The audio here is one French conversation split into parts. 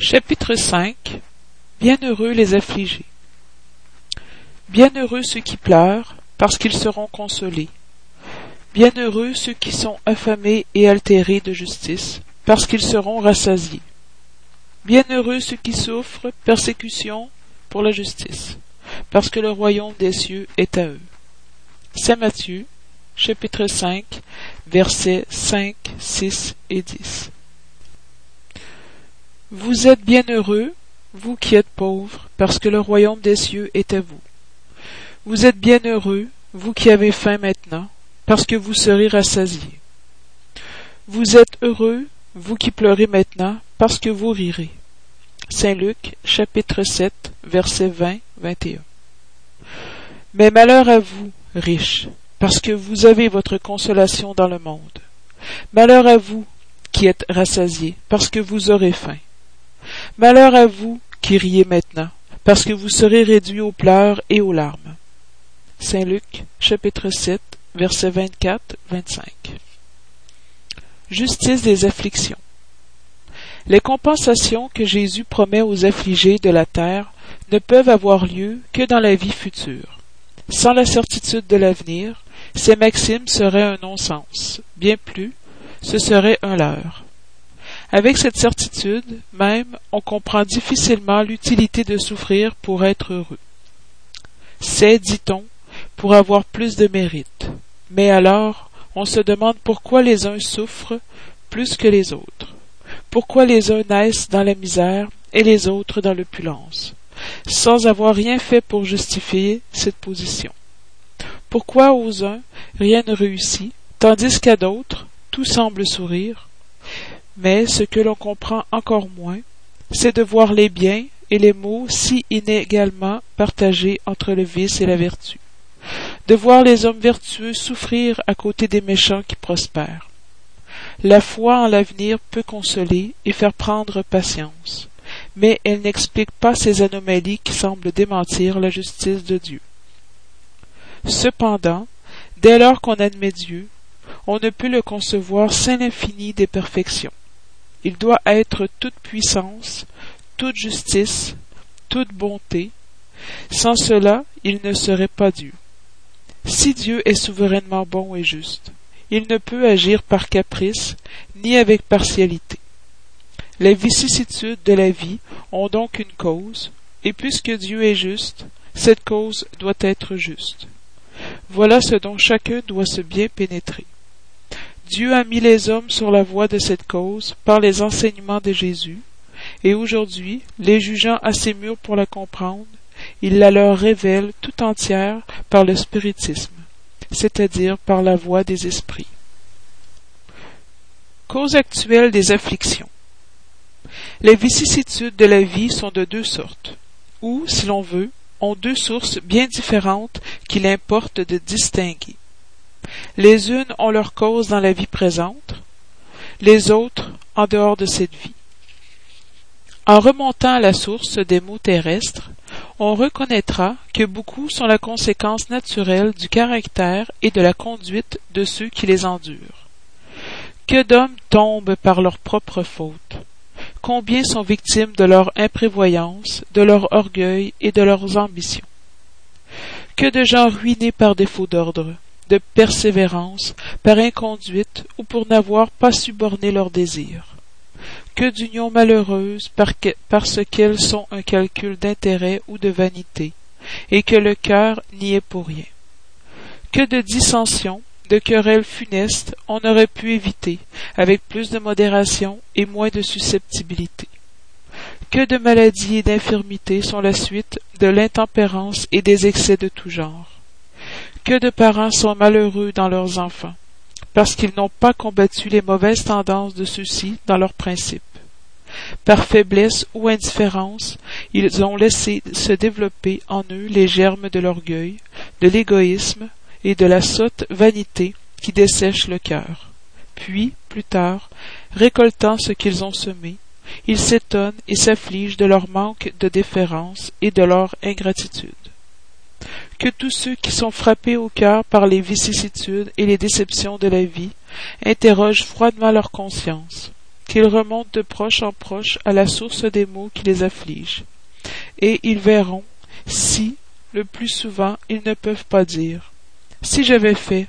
Chapitre 5 Bienheureux les affligés. Bienheureux ceux qui pleurent, parce qu'ils seront consolés. Bienheureux ceux qui sont affamés et altérés de justice, parce qu'ils seront rassasiés. Bienheureux ceux qui souffrent persécution pour la justice, parce que le royaume des cieux est à eux. Saint Matthieu, chapitre 5, versets 5, 6 et 10. Vous êtes bienheureux, vous qui êtes pauvres, parce que le royaume des cieux est à vous. Vous êtes bienheureux, vous qui avez faim maintenant, parce que vous serez rassasiés. Vous êtes heureux, vous qui pleurez maintenant, parce que vous rirez. Saint Luc, chapitre 7, versets 20-21. Mais malheur à vous, riches, parce que vous avez votre consolation dans le monde. Malheur à vous, qui êtes rassasiés, parce que vous aurez faim. Malheur à vous qui riez maintenant, parce que vous serez réduits aux pleurs et aux larmes. Saint Luc, chapitre 7, versets 24-25. Justice des afflictions. Les compensations que Jésus promet aux affligés de la terre ne peuvent avoir lieu que dans la vie future. Sans la certitude de l'avenir, ces maximes seraient un non-sens. Bien plus, ce serait un leurre. Avec cette certitude même, on comprend difficilement l'utilité de souffrir pour être heureux. C'est, dit-on, pour avoir plus de mérite. Mais alors, on se demande pourquoi les uns souffrent plus que les autres. Pourquoi les uns naissent dans la misère et les autres dans l'opulence, sans avoir rien fait pour justifier cette position. Pourquoi aux uns rien ne réussit, tandis qu'à d'autres tout semble sourire, mais ce que l'on comprend encore moins, c'est de voir les biens et les maux si inégalement partagés entre le vice et la vertu, de voir les hommes vertueux souffrir à côté des méchants qui prospèrent. La foi en l'avenir peut consoler et faire prendre patience, mais elle n'explique pas ces anomalies qui semblent démentir la justice de Dieu. Cependant, dès lors qu'on admet Dieu, on ne peut le concevoir sans l'infini des perfections. Il doit être toute puissance, toute justice, toute bonté. Sans cela, il ne serait pas Dieu. Si Dieu est souverainement bon et juste, il ne peut agir par caprice ni avec partialité. Les vicissitudes de la vie ont donc une cause, et puisque Dieu est juste, cette cause doit être juste. Voilà ce dont chacun doit se bien pénétrer. Dieu a mis les hommes sur la voie de cette cause par les enseignements de Jésus, et aujourd'hui, les jugeant assez mûrs pour la comprendre, il la leur révèle tout entière par le spiritisme, c'est-à-dire par la voie des esprits. Cause actuelle des afflictions. Les vicissitudes de la vie sont de deux sortes, ou, si l'on veut, ont deux sources bien différentes qu'il importe de distinguer. Les unes ont leur cause dans la vie présente, les autres en dehors de cette vie. En remontant à la source des maux terrestres, on reconnaîtra que beaucoup sont la conséquence naturelle du caractère et de la conduite de ceux qui les endurent. Que d'hommes tombent par leur propre faute. Combien sont victimes de leur imprévoyance, de leur orgueil et de leurs ambitions. Que de gens ruinés par défaut d'ordre, de persévérance, par inconduite ou pour n'avoir pas suborné leurs désirs. Que d'unions malheureuses parce qu'elles sont un calcul d'intérêt ou de vanité, et que le cœur n'y est pour rien. Que de dissensions, de querelles funestes on aurait pu éviter, avec plus de modération et moins de susceptibilité. Que de maladies et d'infirmités sont la suite de l'intempérance et des excès de tout genre que de parents sont malheureux dans leurs enfants, parce qu'ils n'ont pas combattu les mauvaises tendances de ceux-ci dans leurs principes. Par faiblesse ou indifférence, ils ont laissé se développer en eux les germes de l'orgueil, de l'égoïsme et de la sotte vanité qui dessèchent le cœur. Puis, plus tard, récoltant ce qu'ils ont semé, ils s'étonnent et s'affligent de leur manque de déférence et de leur ingratitude que tous ceux qui sont frappés au cœur par les vicissitudes et les déceptions de la vie interrogent froidement leur conscience, qu'ils remontent de proche en proche à la source des maux qui les affligent. Et ils verront si, le plus souvent, ils ne peuvent pas dire Si j'avais fait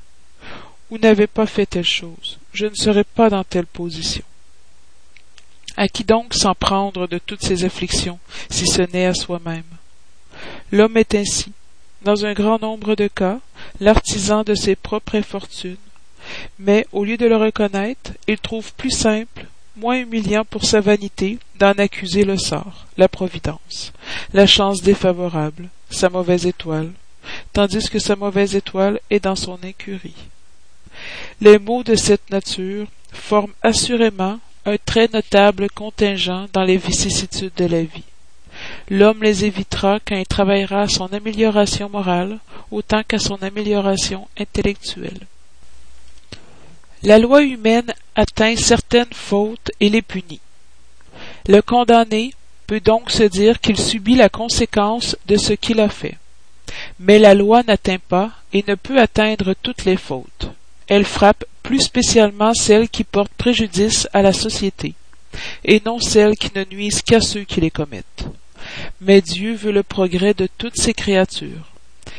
ou n'avais pas fait telle chose, je ne serais pas dans telle position. À qui donc s'en prendre de toutes ces afflictions, si ce n'est à soi-même? L'homme est ainsi, dans un grand nombre de cas, l'artisan de ses propres infortunes, mais au lieu de le reconnaître, il trouve plus simple, moins humiliant pour sa vanité d'en accuser le sort, la providence, la chance défavorable, sa mauvaise étoile, tandis que sa mauvaise étoile est dans son incurie. Les mots de cette nature forment assurément un très notable contingent dans les vicissitudes de la vie. L'homme les évitera quand il travaillera à son amélioration morale autant qu'à son amélioration intellectuelle. La loi humaine atteint certaines fautes et les punit. Le condamné peut donc se dire qu'il subit la conséquence de ce qu'il a fait. Mais la loi n'atteint pas et ne peut atteindre toutes les fautes. Elle frappe plus spécialement celles qui portent préjudice à la société, et non celles qui ne nuisent qu'à ceux qui les commettent. Mais Dieu veut le progrès de toutes ses créatures.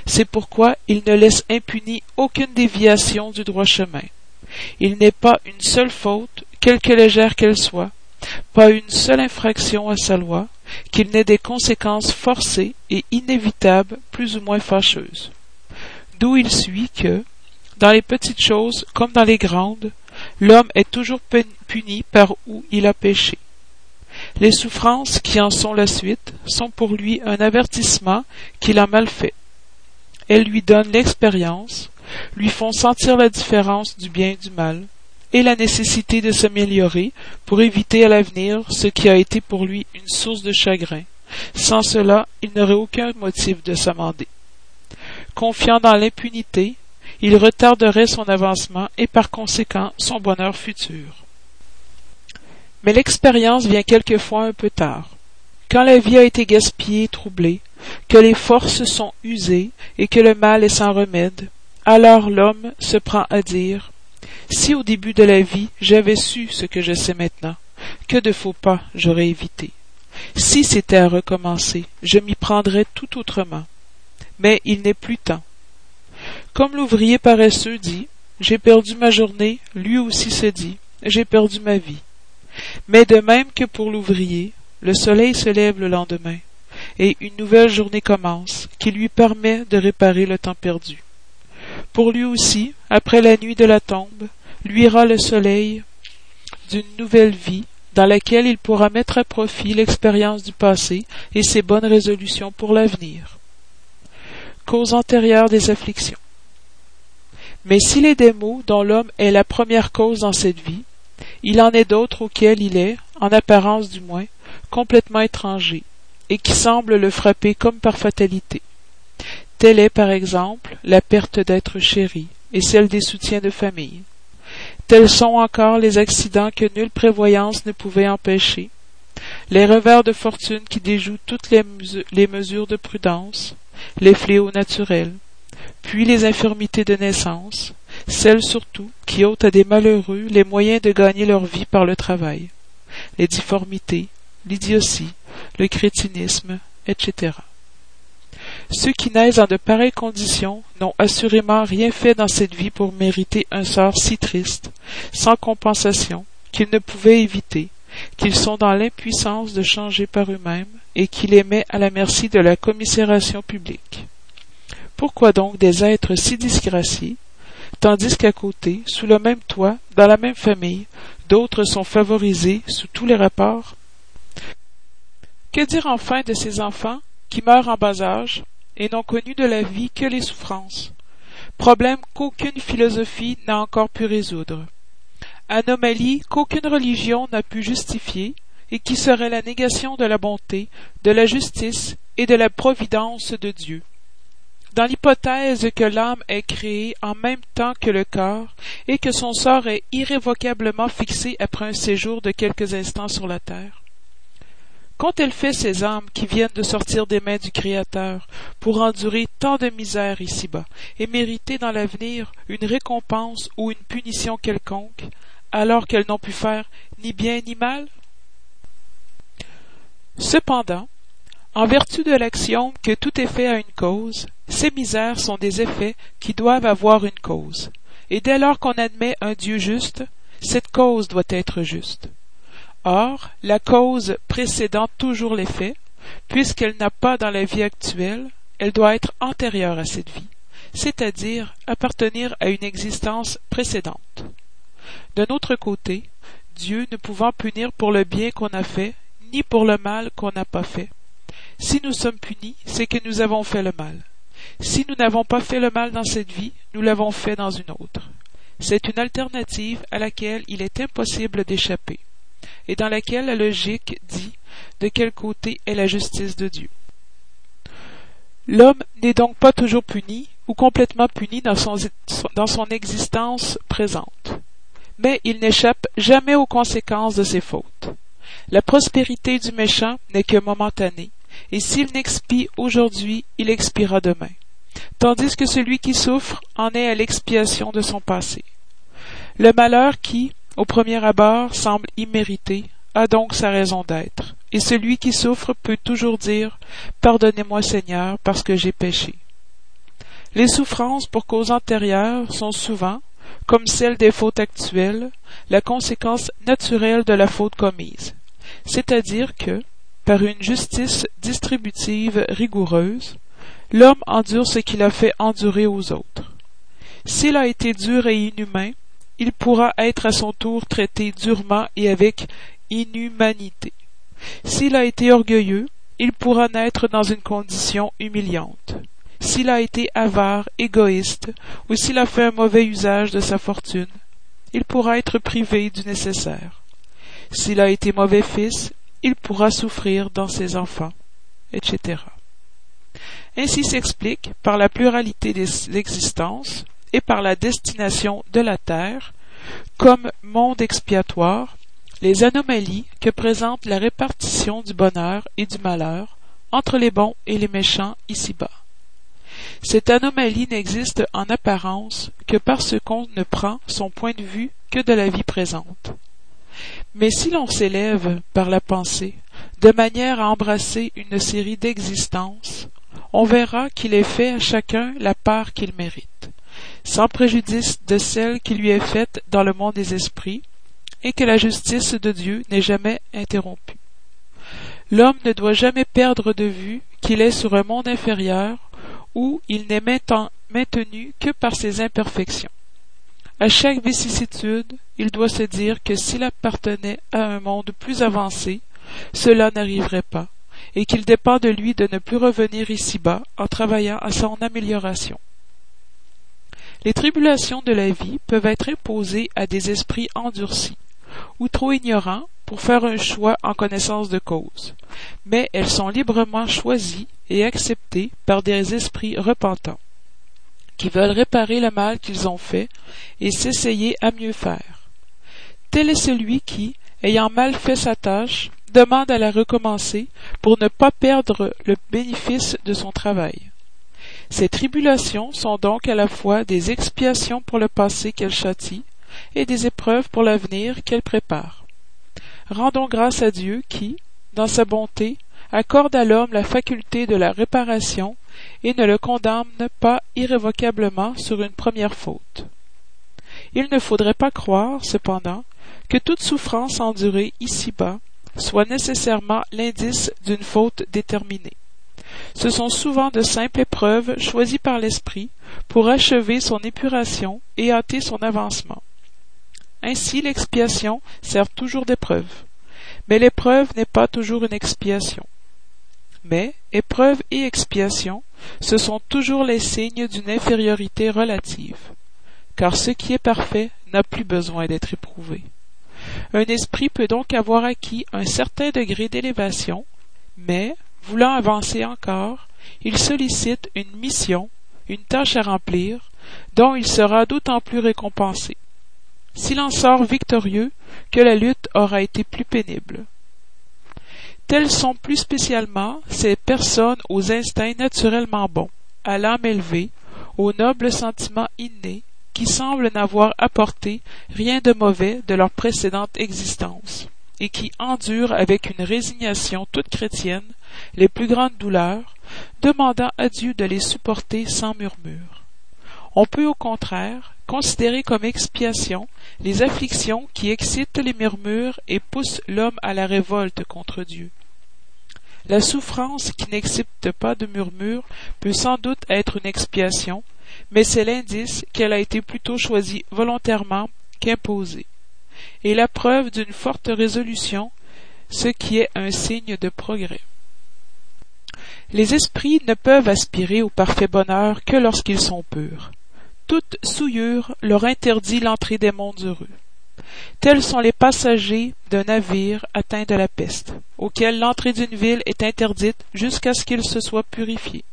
C'est pourquoi il ne laisse impunie aucune déviation du droit chemin il n'est pas une seule faute, quelque légère qu'elle soit, pas une seule infraction à sa loi, qu'il n'ait des conséquences forcées et inévitables plus ou moins fâcheuses. D'où il suit que, dans les petites choses comme dans les grandes, l'homme est toujours puni par où il a péché. Les souffrances qui en sont la suite sont pour lui un avertissement qu'il a mal fait. Elles lui donnent l'expérience, lui font sentir la différence du bien et du mal, et la nécessité de s'améliorer pour éviter à l'avenir ce qui a été pour lui une source de chagrin. Sans cela, il n'aurait aucun motif de s'amender. Confiant dans l'impunité, il retarderait son avancement et par conséquent son bonheur futur. Mais l'expérience vient quelquefois un peu tard. Quand la vie a été gaspillée et troublée, que les forces sont usées et que le mal est sans remède, alors l'homme se prend à dire Si au début de la vie j'avais su ce que je sais maintenant, que de faux pas j'aurais évité. Si c'était à recommencer, je m'y prendrais tout autrement. Mais il n'est plus temps. Comme l'ouvrier paresseux dit J'ai perdu ma journée, lui aussi se dit J'ai perdu ma vie. Mais de même que pour l'ouvrier, le soleil se lève le lendemain, et une nouvelle journée commence, qui lui permet de réparer le temps perdu. Pour lui aussi, après la nuit de la tombe, luira le soleil d'une nouvelle vie dans laquelle il pourra mettre à profit l'expérience du passé et ses bonnes résolutions pour l'avenir. Cause antérieure des afflictions. Mais s'il est des dont l'homme est la première cause dans cette vie, il en est d'autres auxquels il est, en apparence du moins, complètement étranger, et qui semblent le frapper comme par fatalité. Telle est, par exemple, la perte d'êtres chéris et celle des soutiens de famille. Tels sont encore les accidents que nulle prévoyance ne pouvait empêcher, les revers de fortune qui déjouent toutes les mesures de prudence, les fléaux naturels, puis les infirmités de naissance, celles surtout qui ôtent à des malheureux les moyens de gagner leur vie par le travail, les difformités, l'idiotie, le crétinisme, etc. Ceux qui naissent dans de pareilles conditions n'ont assurément rien fait dans cette vie pour mériter un sort si triste, sans compensation, qu'ils ne pouvaient éviter, qu'ils sont dans l'impuissance de changer par eux-mêmes, et qui les met à la merci de la commisération publique. Pourquoi donc des êtres si disgraciés, tandis qu'à côté, sous le même toit, dans la même famille, d'autres sont favorisés sous tous les rapports? Que dire enfin de ces enfants qui meurent en bas âge, et n'ont connu de la vie que les souffrances, problème qu'aucune philosophie n'a encore pu résoudre, anomalie qu'aucune religion n'a pu justifier, et qui serait la négation de la bonté, de la justice et de la providence de Dieu. Dans l'hypothèse que l'âme est créée en même temps que le corps, et que son sort est irrévocablement fixé après un séjour de quelques instants sur la terre, Qu'ont-elles fait ces âmes qui viennent de sortir des mains du Créateur pour endurer tant de misère ici-bas et mériter dans l'avenir une récompense ou une punition quelconque, alors qu'elles n'ont pu faire ni bien ni mal? Cependant, en vertu de l'axiome que tout effet a une cause, ces misères sont des effets qui doivent avoir une cause, et dès lors qu'on admet un Dieu juste, cette cause doit être juste. Or, la cause précédant toujours l'effet, puisqu'elle n'a pas dans la vie actuelle, elle doit être antérieure à cette vie, c'est-à-dire appartenir à une existence précédente. D'un autre côté, Dieu ne pouvant punir pour le bien qu'on a fait, ni pour le mal qu'on n'a pas fait. Si nous sommes punis, c'est que nous avons fait le mal. Si nous n'avons pas fait le mal dans cette vie, nous l'avons fait dans une autre. C'est une alternative à laquelle il est impossible d'échapper, et dans laquelle la logique dit de quel côté est la justice de Dieu. L'homme n'est donc pas toujours puni ou complètement puni dans son, existence présente, mais il n'échappe jamais aux conséquences de ses fautes. La prospérité du méchant n'est que momentanée, et s'il n'expie aujourd'hui, il expiera demain, tandis que celui qui souffre en est à l'expiation de son passé. Le malheur qui, au premier abord, semble immérité, a donc sa raison d'être, et celui qui souffre peut toujours dire Pardonnez-moi Seigneur, parce que j'ai péché. Les souffrances pour cause antérieure sont souvent, comme celles des fautes actuelles, la conséquence naturelle de la faute commise, c'est-à-dire que, par une justice distributive rigoureuse, l'homme endure ce qu'il a fait endurer aux autres. S'il a été dur et inhumain, il pourra être à son tour traité durement et avec inhumanité. S'il a été orgueilleux, il pourra naître dans une condition humiliante. S'il a été avare, égoïste, ou s'il a fait un mauvais usage de sa fortune, il pourra être privé du nécessaire. S'il a été mauvais fils, il pourra souffrir dans ses enfants, etc. Ainsi s'explique, par la pluralité des existences et par la destination de la Terre, comme monde expiatoire, les anomalies que présente la répartition du bonheur et du malheur entre les bons et les méchants ici-bas. Cette anomalie n'existe en apparence que parce qu'on ne prend son point de vue que de la vie présente. Mais si l'on s'élève par la pensée, de manière à embrasser une série d'existences, on verra qu'il est fait à chacun la part qu'il mérite, sans préjudice de celle qui lui est faite dans le monde des esprits, et que la justice de Dieu n'est jamais interrompue. L'homme ne doit jamais perdre de vue qu'il est sur un monde inférieur où il n'est maintenu que par ses imperfections. À chaque vicissitude, il doit se dire que s'il appartenait à un monde plus avancé, cela n'arriverait pas, et qu'il dépend de lui de ne plus revenir ici-bas en travaillant à son amélioration. Les tribulations de la vie peuvent être imposées à des esprits endurcis, ou trop ignorants pour faire un choix en connaissance de cause, mais elles sont librement choisies et acceptées par des esprits repentants qui veulent réparer le mal qu'ils ont fait et s'essayer à mieux faire. Tel est celui qui, ayant mal fait sa tâche, demande à la recommencer pour ne pas perdre le bénéfice de son travail. Ces tribulations sont donc à la fois des expiations pour le passé qu'elle châtie et des épreuves pour l'avenir qu'elle prépare. Rendons grâce à Dieu qui, dans sa bonté, accorde à l'homme la faculté de la réparation et ne le condamne pas irrévocablement sur une première faute. Il ne faudrait pas croire, cependant, que toute souffrance endurée ici-bas soit nécessairement l'indice d'une faute déterminée. Ce sont souvent de simples épreuves choisies par l'esprit pour achever son épuration et hâter son avancement. Ainsi l'expiation sert toujours d'épreuve. Mais l'épreuve n'est pas toujours une expiation. Mais épreuve et expiation, ce sont toujours les signes d'une infériorité relative, car ce qui est parfait n'a plus besoin d'être éprouvé. Un esprit peut donc avoir acquis un certain degré d'élévation, mais, voulant avancer encore, il sollicite une mission, une tâche à remplir, dont il sera d'autant plus récompensé. S'il en sort victorieux, que la lutte aura été plus pénible. Telles sont plus spécialement ces personnes aux instincts naturellement bons, à l'âme élevée, aux nobles sentiments innés, qui semblent n'avoir apporté rien de mauvais de leur précédente existence, et qui endurent avec une résignation toute chrétienne les plus grandes douleurs, demandant à Dieu de les supporter sans murmure. On peut au contraire considérer comme expiation les afflictions qui excitent les murmures et poussent l'homme à la révolte contre Dieu. La souffrance qui n'excite pas de murmures peut sans doute être une expiation, mais c'est l'indice qu'elle a été plutôt choisie volontairement qu'imposée, et la preuve d'une forte résolution, ce qui est un signe de progrès. Les esprits ne peuvent aspirer au parfait bonheur que lorsqu'ils sont purs. Toute souillure leur interdit l'entrée des mondes heureux. Tels sont les passagers d'un navire atteint de la peste, auquel l'entrée d'une ville est interdite jusqu'à ce qu'ils se soient purifiés.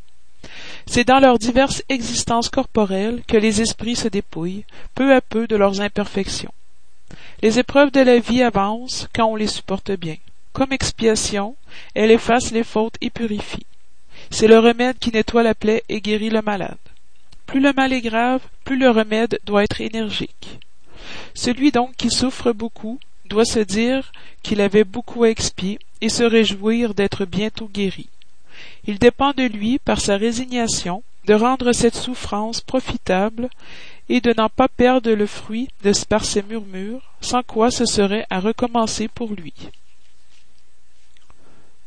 C'est dans leurs diverses existences corporelles que les esprits se dépouillent, peu à peu, de leurs imperfections. Les épreuves de la vie avancent quand on les supporte bien. Comme expiation, elles effacent les fautes et purifient. C'est le remède qui nettoie la plaie et guérit le malade. Plus le mal est grave, plus le remède doit être énergique. Celui donc qui souffre beaucoup doit se dire qu'il avait beaucoup à expier et se réjouir d'être bientôt guéri. Il dépend de lui, par sa résignation, de rendre cette souffrance profitable et de n'en pas perdre le fruit de par ses murmures, sans quoi ce serait à recommencer pour lui.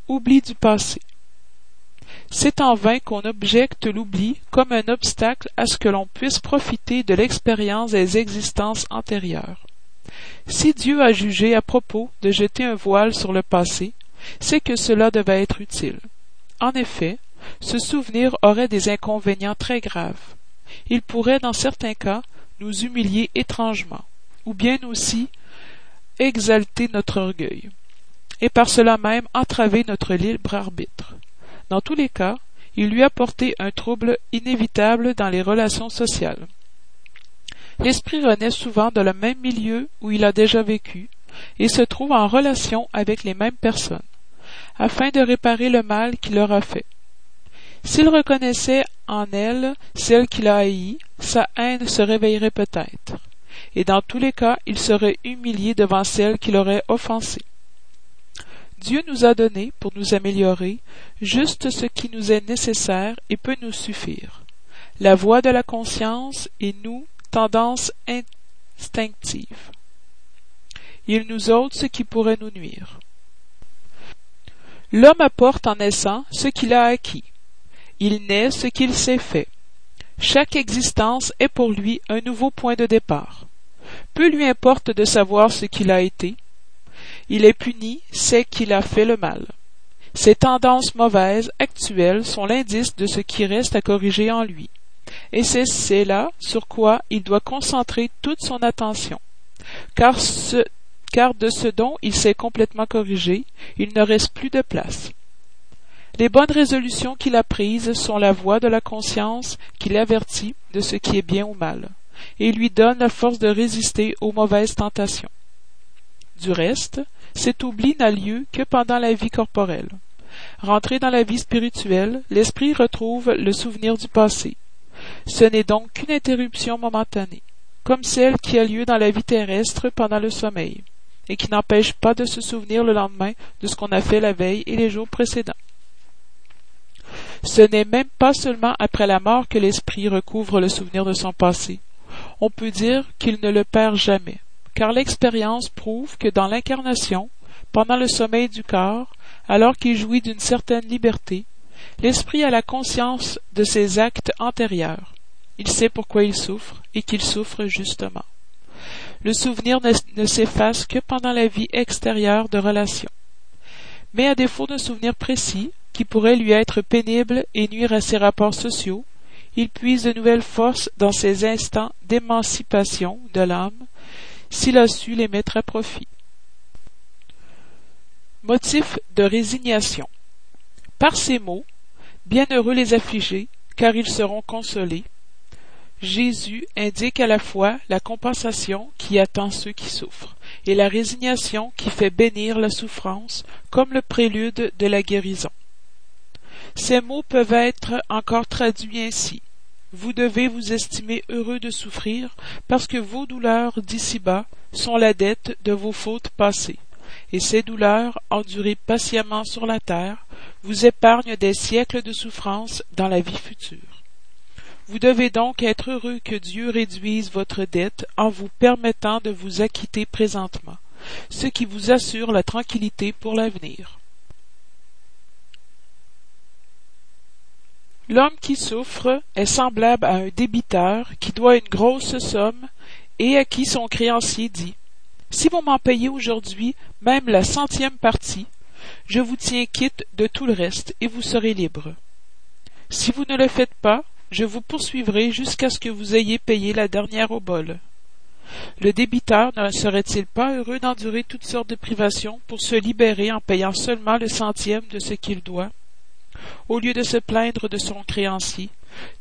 Oubli du passé. C'est en vain qu'on objecte l'oubli comme un obstacle à ce que l'on puisse profiter de l'expérience des existences antérieures. Si Dieu a jugé à propos de jeter un voile sur le passé, c'est que cela devait être utile. En effet, ce souvenir aurait des inconvénients très graves. Il pourrait, dans certains cas, nous humilier étrangement, ou bien aussi exalter notre orgueil, et par cela même entraver notre libre arbitre. Dans tous les cas, il lui a porté un trouble inévitable dans les relations sociales. L'esprit renaît souvent dans le même milieu où il a déjà vécu, et se trouve en relation avec les mêmes personnes, afin de réparer le mal qu'il leur a fait. S'il reconnaissait en elle celle qu'il a haïe, sa haine se réveillerait peut-être, et dans tous les cas il serait humilié devant celle qui l'aurait offensé. Dieu nous a donné, pour nous améliorer, juste ce qui nous est nécessaire et peut nous suffire. La voix de la conscience et nous, tendance instinctive. Il nous ôte ce qui pourrait nous nuire. L'homme apporte en naissant ce qu'il a acquis. Il naît ce qu'il s'est fait. Chaque existence est pour lui un nouveau point de départ. Peu lui importe de savoir ce qu'il a été, il est puni, c'est qu'il a fait le mal. Ces tendances mauvaises actuelles sont l'indice de ce qui reste à corriger en lui, et c'est là sur quoi il doit concentrer toute son attention, car, car de ce dont il s'est complètement corrigé, il ne reste plus de place. Les bonnes résolutions qu'il a prises sont la voix de la conscience qui l'avertit de ce qui est bien ou mal, et lui donne la force de résister aux mauvaises tentations. Du reste, cet oubli n'a lieu que pendant la vie corporelle. Rentré dans la vie spirituelle, l'esprit retrouve le souvenir du passé. Ce n'est donc qu'une interruption momentanée, comme celle qui a lieu dans la vie terrestre pendant le sommeil, et qui n'empêche pas de se souvenir le lendemain de ce qu'on a fait la veille et les jours précédents. Ce n'est même pas seulement après la mort que l'esprit recouvre le souvenir de son passé. On peut dire qu'il ne le perd jamais car l'expérience prouve que dans l'incarnation, pendant le sommeil du corps, alors qu'il jouit d'une certaine liberté, l'esprit a la conscience de ses actes antérieurs. Il sait pourquoi il souffre et qu'il souffre justement. Le souvenir ne, s'efface que pendant la vie extérieure de relation. Mais à défaut d'un souvenir précis, qui pourrait lui être pénible et nuire à ses rapports sociaux, il puise de nouvelles forces dans ces instants d'émancipation de l'âme s'il a su les mettre à profit. Motif de résignation. Par ces mots, bienheureux les affligés, car ils seront consolés, Jésus indique à la fois la compensation qui attend ceux qui souffrent et la résignation qui fait bénir la souffrance comme le prélude de la guérison. Ces mots peuvent être encore traduits ainsi. Vous devez vous estimer heureux de souffrir, parce que vos douleurs d'ici-bas sont la dette de vos fautes passées, et ces douleurs, endurées patiemment sur la terre, vous épargnent des siècles de souffrance dans la vie future. Vous devez donc être heureux que Dieu réduise votre dette en vous permettant de vous acquitter présentement, ce qui vous assure la tranquillité pour l'avenir. L'homme qui souffre est semblable à un débiteur qui doit une grosse somme et à qui son créancier dit Si vous m'en payez aujourd'hui même la centième partie, je vous tiens quitte de tout le reste et vous serez libre. Si vous ne le faites pas, je vous poursuivrai jusqu'à ce que vous ayez payé la dernière obole. Le débiteur ne serait-il pas heureux d'endurer toutes sortes de privations pour se libérer en payant seulement le centième de ce qu'il doit? Au lieu de se plaindre de son créancier,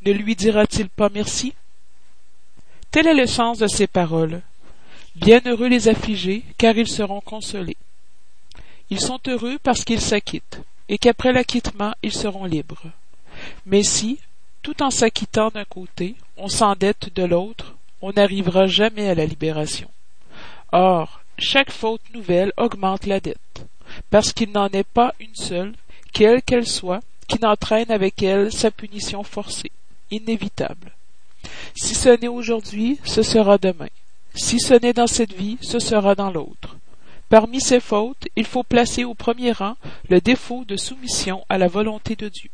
ne lui dira-t-il pas merci? Tel est le sens de ces paroles. Bienheureux les affligés, car ils seront consolés. Ils sont heureux parce qu'ils s'acquittent, et qu'après l'acquittement ils seront libres. Mais si, tout en s'acquittant d'un côté, on s'endette de l'autre, on n'arrivera jamais à la libération. Or, chaque faute nouvelle augmente la dette, parce qu'il n'en est pas une seule, quelle qu'elle soit, qui n'entraîne avec elle sa punition forcée, inévitable. Si ce n'est aujourd'hui, ce sera demain. Si ce n'est dans cette vie, ce sera dans l'autre. Parmi ces fautes, il faut placer au premier rang le défaut de soumission à la volonté de Dieu.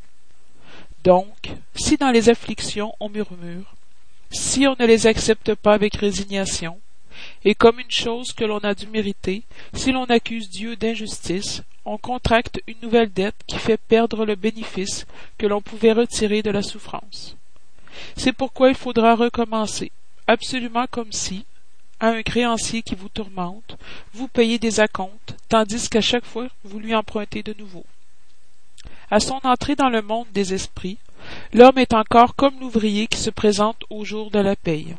Donc, si dans les afflictions on murmure, si on ne les accepte pas avec résignation, et comme une chose que l'on a dû mériter, si l'on accuse Dieu d'injustice, on contracte une nouvelle dette qui fait perdre le bénéfice que l'on pouvait retirer de la souffrance. C'est pourquoi il faudra recommencer, absolument comme si, à un créancier qui vous tourmente, vous payez des acomptes, tandis qu'à chaque fois vous lui empruntez de nouveau. À son entrée dans le monde des esprits, l'homme est encore comme l'ouvrier qui se présente au jour de la paye.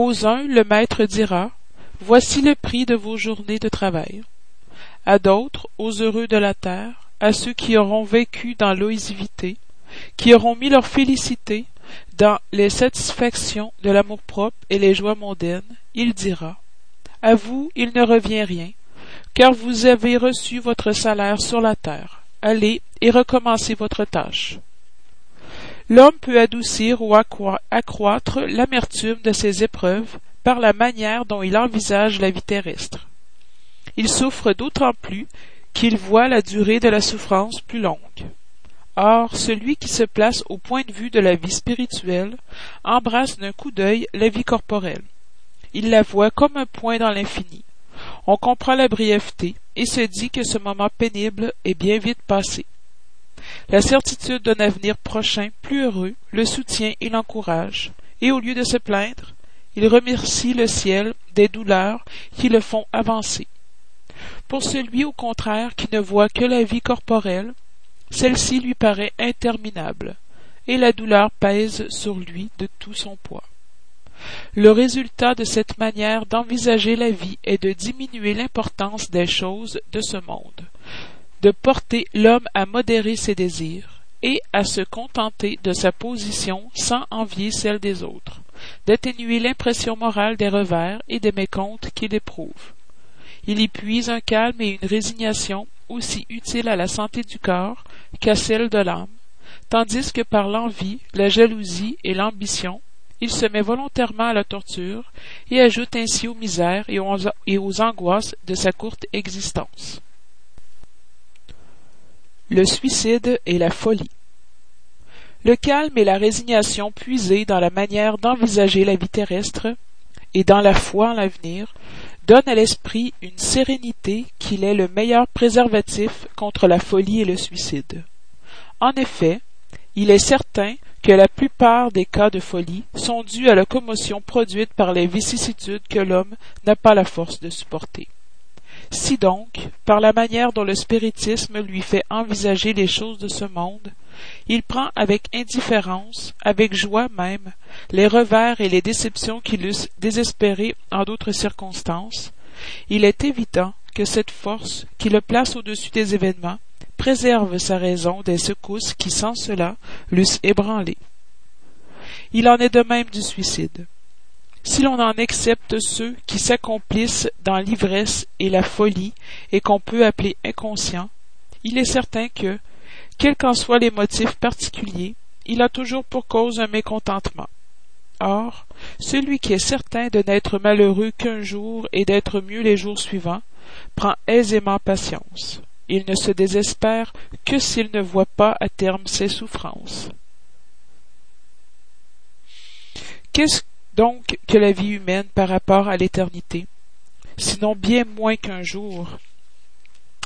Aux uns, le maître dira, Voici le prix de vos journées de travail à d'autres, aux heureux de la terre, à ceux qui auront vécu dans l'oisivité, qui auront mis leur félicité dans les satisfactions de l'amour-propre et les joies mondaines, il dira À vous il ne revient rien, car vous avez reçu votre salaire sur la terre. Allez et recommencez votre tâche. L'homme peut adoucir ou accroître l'amertume de ses épreuves par la manière dont il envisage la vie terrestre il souffre d'autant plus qu'il voit la durée de la souffrance plus longue. Or, celui qui se place au point de vue de la vie spirituelle embrasse d'un coup d'œil la vie corporelle. Il la voit comme un point dans l'infini. On comprend la brièveté et se dit que ce moment pénible est bien vite passé. La certitude d'un avenir prochain plus heureux le soutient et l'encourage, et au lieu de se plaindre, il remercie le ciel des douleurs qui le font avancer. Pour celui au contraire qui ne voit que la vie corporelle, celle-ci lui paraît interminable, et la douleur pèse sur lui de tout son poids. Le résultat de cette manière d'envisager la vie est de diminuer l'importance des choses de ce monde, de porter l'homme à modérer ses désirs, et à se contenter de sa position sans envier celle des autres, d'atténuer l'impression morale des revers et des mécomptes qu'il éprouve, il y puise un calme et une résignation aussi utiles à la santé du corps qu'à celle de l'âme, tandis que par l'envie, la jalousie et l'ambition, il se met volontairement à la torture et ajoute ainsi aux misères et aux, et aux angoisses de sa courte existence. Le suicide et la folie. Le calme et la résignation puisés dans la manière d'envisager la vie terrestre et dans la foi en l'avenir donne à l'esprit une sérénité qu'il est le meilleur préservatif contre la folie et le suicide. En effet, il est certain que la plupart des cas de folie sont dus à la commotion produite par les vicissitudes que l'homme n'a pas la force de supporter. Si donc, par la manière dont le spiritisme lui fait envisager les choses de ce monde, il prend avec indifférence, avec joie même, les revers et les déceptions qu'il eussent désespérés en d'autres circonstances, il est évident que cette force qui le place au-dessus des événements préserve sa raison des secousses qui sans cela l'eussent ébranlé. Il en est de même du suicide. Si l'on en accepte ceux qui s'accomplissent dans l'ivresse et la folie et qu'on peut appeler inconscients, il est certain que, quels qu'en soient les motifs particuliers, il a toujours pour cause un mécontentement. Or, celui qui est certain de n'être malheureux qu'un jour et d'être mieux les jours suivants, prend aisément patience. Il ne se désespère que s'il ne voit pas à terme ses souffrances. Qu'est-ce donc que la vie humaine par rapport à l'éternité, sinon bien moins qu'un jour.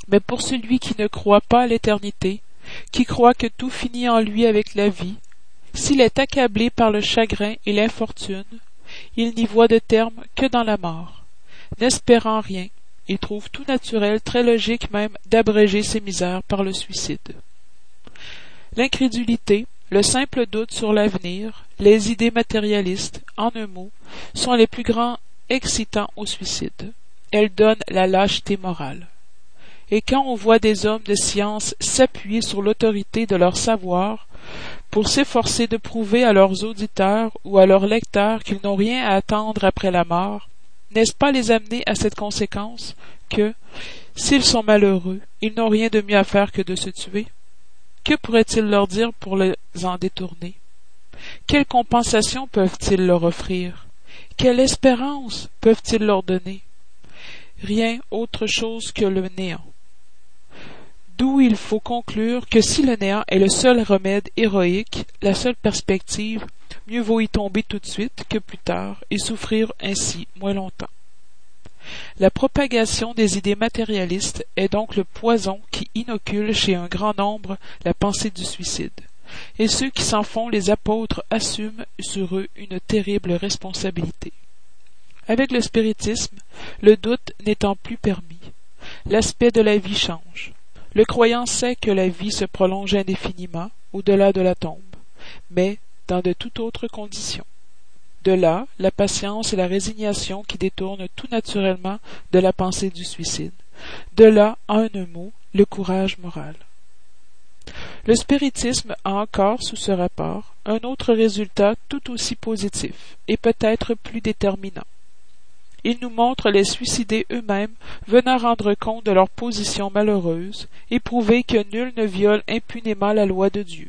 Mais pour celui qui ne croit pas à l'éternité, qui croit que tout finit en lui avec la vie, s'il est accablé par le chagrin et l'infortune, il n'y voit de terme que dans la mort. N'espérant rien, il trouve tout naturel, très logique même, d'abréger ses misères par le suicide. L'incrédulité, le simple doute sur l'avenir, les idées matérialistes, en un mot, sont les plus grands excitants au suicide. Elles donnent la lâcheté morale. Et quand on voit des hommes de science s'appuyer sur l'autorité de leur savoir pour s'efforcer de prouver à leurs auditeurs ou à leurs lecteurs qu'ils n'ont rien à attendre après la mort, n'est-ce pas les amener à cette conséquence que, s'ils sont malheureux, ils n'ont rien de mieux à faire que de se tuer? Que pourrait-il leur dire pour les en détourner? Quelle compensation peuvent-ils leur offrir? Quelle espérance peuvent-ils leur donner? Rien autre chose que le néant. D'où il faut conclure que si le néant est le seul remède héroïque, la seule perspective, mieux vaut y tomber tout de suite que plus tard et souffrir ainsi moins longtemps. La propagation des idées matérialistes est donc le poison qui inocule chez un grand nombre la pensée du suicide, et ceux qui s'en font les apôtres assument sur eux une terrible responsabilité. Avec le spiritisme, le doute n'étant plus permis, l'aspect de la vie change. Le croyant sait que la vie se prolonge indéfiniment au-delà de la tombe, mais dans de toutes autres conditions. De là, la patience et la résignation qui détournent tout naturellement de la pensée du suicide. De là, en un mot, le courage moral. Le spiritisme a encore, sous ce rapport, un autre résultat tout aussi positif, et peut-être plus déterminant. Il nous montre les suicidés eux-mêmes venant rendre compte de leur position malheureuse et prouver que nul ne viole impunément la loi de Dieu,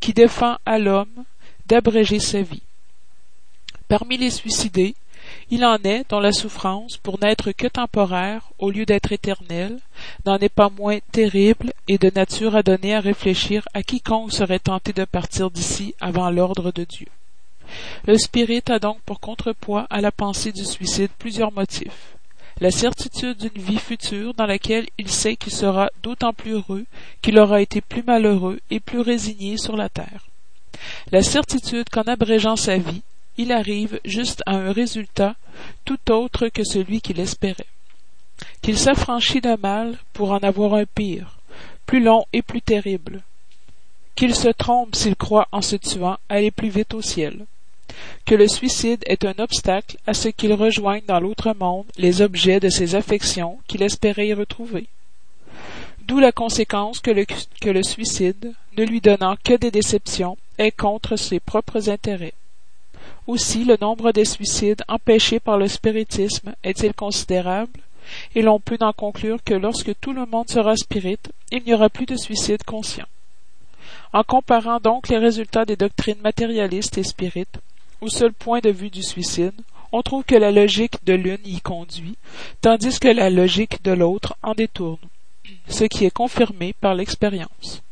qui défend à l'homme d'abréger sa vie. Parmi les suicidés, il en est dont la souffrance, pour n'être que temporaire au lieu d'être éternelle, n'en est pas moins terrible et de nature à donner à réfléchir à quiconque serait tenté de partir d'ici avant l'ordre de Dieu. Le spirit a donc pour contrepoids à la pensée du suicide plusieurs motifs. La certitude d'une vie future dans laquelle il sait qu'il sera d'autant plus heureux qu'il aura été plus malheureux et plus résigné sur la terre. La certitude qu'en abrégeant sa vie, il arrive juste à un résultat tout autre que celui qu'il espérait. Qu'il s'affranchit d'un mal pour en avoir un pire, plus long et plus terrible. Qu'il se trompe s'il croit en se tuant aller plus vite au ciel. Que le suicide est un obstacle à ce qu'il rejoigne dans l'autre monde les objets de ses affections qu'il espérait y retrouver. D'où la conséquence que le, que le suicide, ne lui donnant que des déceptions, est contre ses propres intérêts. Aussi le nombre des suicides empêchés par le spiritisme est-il considérable, et l'on peut en conclure que lorsque tout le monde sera spirit, il n'y aura plus de suicides conscients. En comparant donc les résultats des doctrines matérialistes et spirites, au seul point de vue du suicide, on trouve que la logique de l'une y conduit, tandis que la logique de l'autre en détourne, ce qui est confirmé par l'expérience.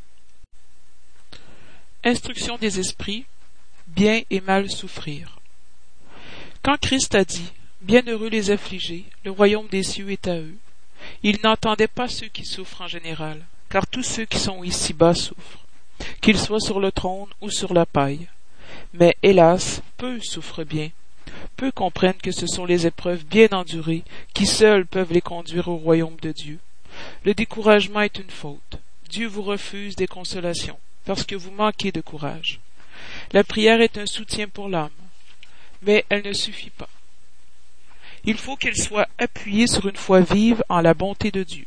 Instruction des esprits, bien et mal souffrir. Quand Christ a dit Bienheureux les affligés, le royaume des cieux est à eux, il n'entendait pas ceux qui souffrent en général, car tous ceux qui sont ici-bas souffrent, qu'ils soient sur le trône ou sur la paille. Mais hélas, peu souffrent bien, peu comprennent que ce sont les épreuves bien endurées qui seules peuvent les conduire au royaume de Dieu. Le découragement est une faute. Dieu vous refuse des consolations, parce que vous manquez de courage. La prière est un soutien pour l'âme, mais elle ne suffit pas. Il faut qu'elle soit appuyée sur une foi vive en la bonté de Dieu.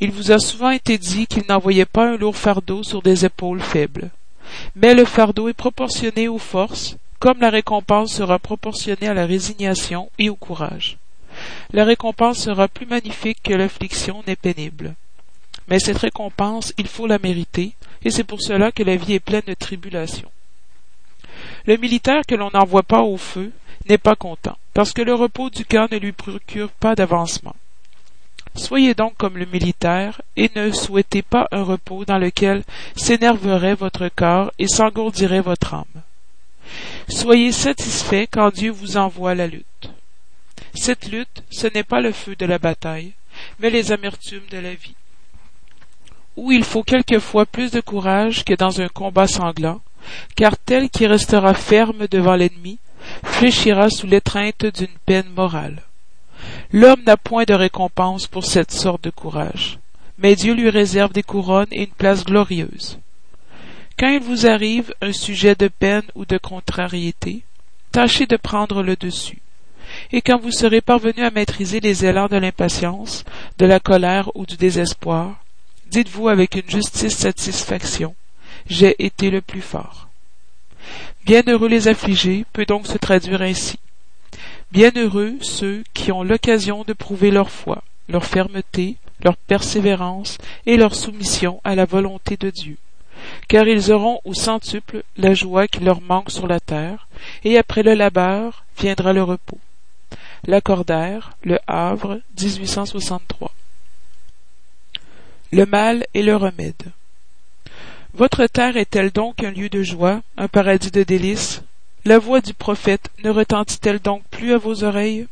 Il vous a souvent été dit qu'il n'envoyait pas un lourd fardeau sur des épaules faibles. mais le fardeau est proportionné aux forces, comme la récompense sera proportionnée à la résignation et au courage. La récompense sera plus magnifique que l'affliction n'est pénible. Mais cette récompense, il faut la mériter, et c'est pour cela que la vie est pleine de tribulations. Le militaire que l'on n'envoie pas au feu n'est pas content, parce que le repos du cœur ne lui procure pas d'avancement. Soyez donc comme le militaire, et ne souhaitez pas un repos dans lequel s'énerverait votre corps et s'engourdirait votre âme. Soyez satisfait quand Dieu vous envoie la lutte. Cette lutte, ce n'est pas le feu de la bataille, mais les amertumes de la vie. Où il faut quelquefois plus de courage que dans un combat sanglant, car tel qui restera ferme devant l'ennemi fléchira sous l'étreinte d'une peine morale. L'homme n'a point de récompense pour cette sorte de courage, mais Dieu lui réserve des couronnes et une place glorieuse. Quand il vous arrive un sujet de peine ou de contrariété, tâchez de prendre le dessus. Et quand vous serez parvenu à maîtriser les élans de l'impatience, de la colère ou du désespoir, dites-vous avec une justice satisfaction, j'ai été le plus fort. Bienheureux les affligés peut donc se traduire ainsi. Bienheureux ceux qui ont l'occasion de prouver leur foi, leur fermeté, leur persévérance et leur soumission à la volonté de Dieu car ils auront au centuple la joie qui leur manque sur la terre, et après le labeur viendra le repos. Lacordaire, Le Havre, 1863. Le mal et le remède. Votre terre est-elle donc un lieu de joie, un paradis de délices? La voix du prophète ne retentit-elle donc plus à vos oreilles?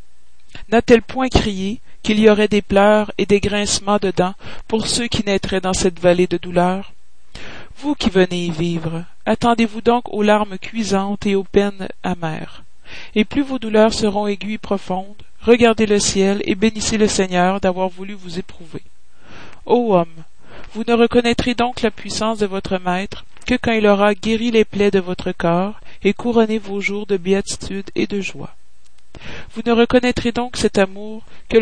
N'a-t-elle point crié qu'il y aurait des pleurs et des grincements de dents pour ceux qui naîtraient dans cette vallée de douleur? Vous qui venez y vivre, attendez-vous donc aux larmes cuisantes et aux peines amères. Et plus vos douleurs seront aiguës profondes, regardez le ciel et bénissez le Seigneur d'avoir voulu vous éprouver. Ô homme, vous ne reconnaîtrez donc la puissance de votre Maître que quand il aura guéri les plaies de votre corps et couronné vos jours de béatitude et de joie. Vous ne reconnaîtrez donc cet amour que,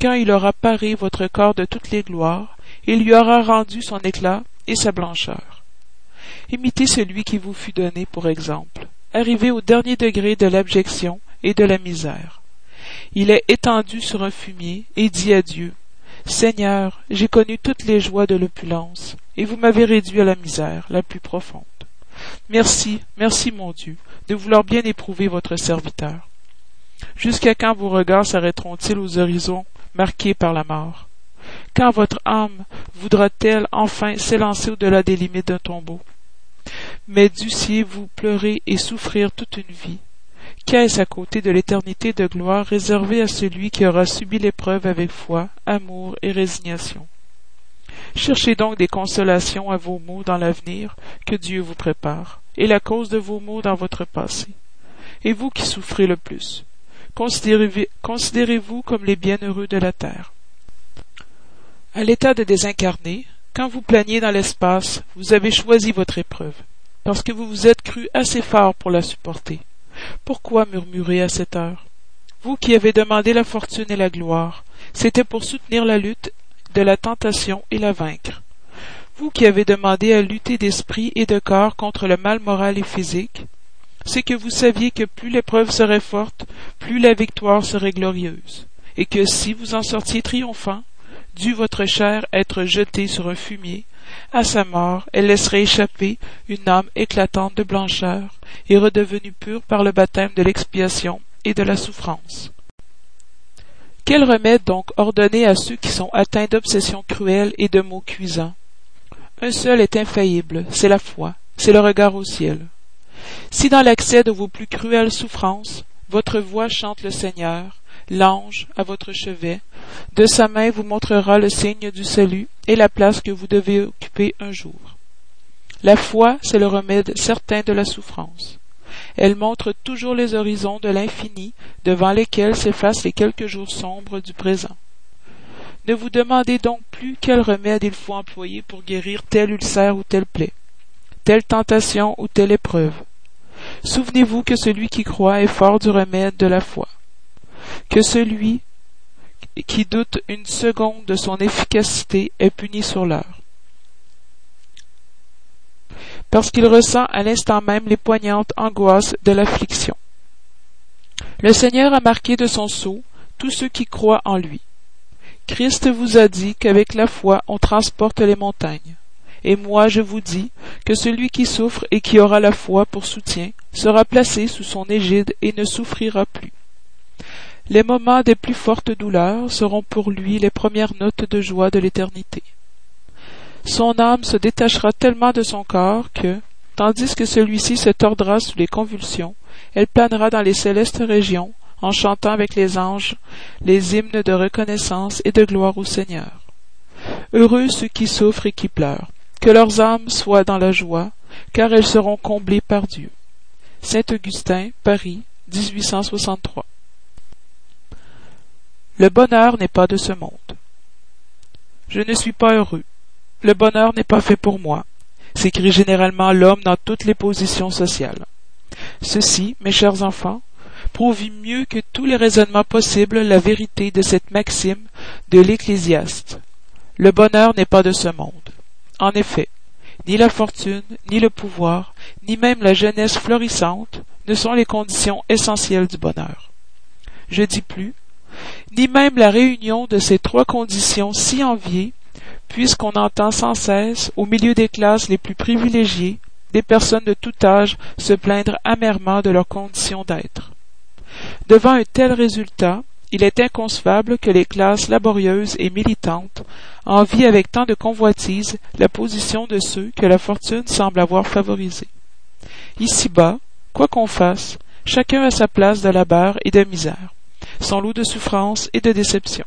quand il aura paré votre corps de toutes les gloires, et lui aura rendu son éclat et sa blancheur. Imitez celui qui vous fut donné pour exemple. Arrivé au dernier degré de l'abjection et de la misère. Il est étendu sur un fumier et dit à Dieu, Seigneur, j'ai connu toutes les joies de l'opulence, et vous m'avez réduit à la misère la plus profonde. Merci, merci mon Dieu, de vouloir bien éprouver votre serviteur. Jusqu'à quand vos regards s'arrêteront-ils aux horizons marqués par la mort? Quand votre âme voudra-t-elle enfin s'élancer au-delà des limites d'un tombeau? mais dussiez-vous pleurer et souffrir toute une vie. Qu'est-ce à côté de l'éternité de gloire réservée à celui qui aura subi l'épreuve avec foi, amour et résignation? Cherchez donc des consolations à vos maux dans l'avenir que Dieu vous prépare, et la cause de vos maux dans votre passé. Et vous qui souffrez le plus, considérez-vous comme les bienheureux de la terre. À l'état de désincarné, quand vous planiez dans l'espace, vous avez choisi votre épreuve, parce que vous vous êtes cru assez fort pour la supporter. Pourquoi murmurer à cette heure? Vous qui avez demandé la fortune et la gloire, c'était pour soutenir la lutte de la tentation et la vaincre. Vous qui avez demandé à lutter d'esprit et de corps contre le mal moral et physique, c'est que vous saviez que plus l'épreuve serait forte, plus la victoire serait glorieuse, et que si vous en sortiez triomphant, dût votre chair être jetée sur un fumier, à sa mort, elle laisserait échapper une âme éclatante de blancheur et redevenue pure par le baptême de l'expiation et de la souffrance. Quel remède donc ordonner à ceux qui sont atteints d'obsessions cruelles et de maux cuisants? Un seul est infaillible, c'est la foi, c'est le regard au ciel. Si dans l'accès de vos plus cruelles souffrances, votre voix chante le Seigneur, l'ange à votre chevet, de sa main vous montrera le signe du salut et la place que vous devez occuper un jour. La foi, c'est le remède certain de la souffrance. Elle montre toujours les horizons de l'infini devant lesquels s'effacent les quelques jours sombres du présent. Ne vous demandez donc plus quel remède il faut employer pour guérir tel ulcère ou telle plaie, telle tentation ou telle épreuve. Souvenez-vous que celui qui croit est fort du remède de la foi que celui qui doute une seconde de son efficacité est puni sur l'heure. parce qu'il ressent à l'instant même les poignantes angoisses de l'affliction. Le Seigneur a marqué de son sceau tous ceux qui croient en lui. Christ vous a dit qu'avec la foi on transporte les montagnes. Et moi je vous dis que celui qui souffre et qui aura la foi pour soutien sera placé sous son égide et ne souffrira plus. Les moments des plus fortes douleurs seront pour lui les premières notes de joie de l'éternité. Son âme se détachera tellement de son corps que, tandis que celui-ci se tordra sous les convulsions, elle planera dans les célestes régions, en chantant avec les anges les hymnes de reconnaissance et de gloire au Seigneur. Heureux ceux qui souffrent et qui pleurent, que leurs âmes soient dans la joie, car elles seront comblées par Dieu. Saint Augustin, Paris, 1863. Le bonheur n'est pas de ce monde. Je ne suis pas heureux. Le bonheur n'est pas fait pour moi, s'écrit généralement l'homme dans toutes les positions sociales. Ceci, mes chers enfants, prouve mieux que tous les raisonnements possibles la vérité de cette maxime de l'Ecclésiaste. Le bonheur n'est pas de ce monde. En effet, ni la fortune, ni le pouvoir, ni même la jeunesse florissante ne sont les conditions essentielles du bonheur. Je dis plus, ni même la réunion de ces trois conditions si enviées, puisqu'on entend sans cesse, au milieu des classes les plus privilégiées, des personnes de tout âge se plaindre amèrement de leurs conditions d'être. Devant un tel résultat, il est inconcevable que les classes laborieuses et militantes envient avec tant de convoitise la position de ceux que la fortune semble avoir favorisés. Ici-bas, quoi qu'on fasse, chacun a sa place de labeur et de misère, son lot de souffrance et de déception.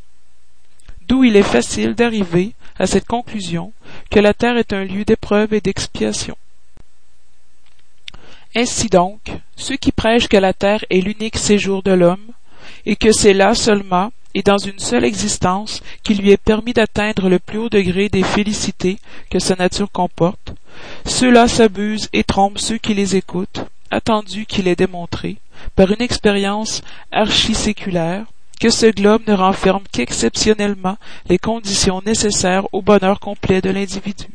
D'où il est facile d'arriver à cette conclusion que la terre est un lieu d'épreuve et d'expiation. Ainsi donc, ceux qui prêchent que la terre est l'unique séjour de l'homme, et que c'est là seulement, et dans une seule existence, qu'il lui est permis d'atteindre le plus haut degré des félicités que sa nature comporte, ceux-là s'abusent et trompent ceux qui les écoutent, attendu qu'il est démontré, par une expérience archi-séculaire, que ce globe ne renferme qu'exceptionnellement les conditions nécessaires au bonheur complet de l'individu.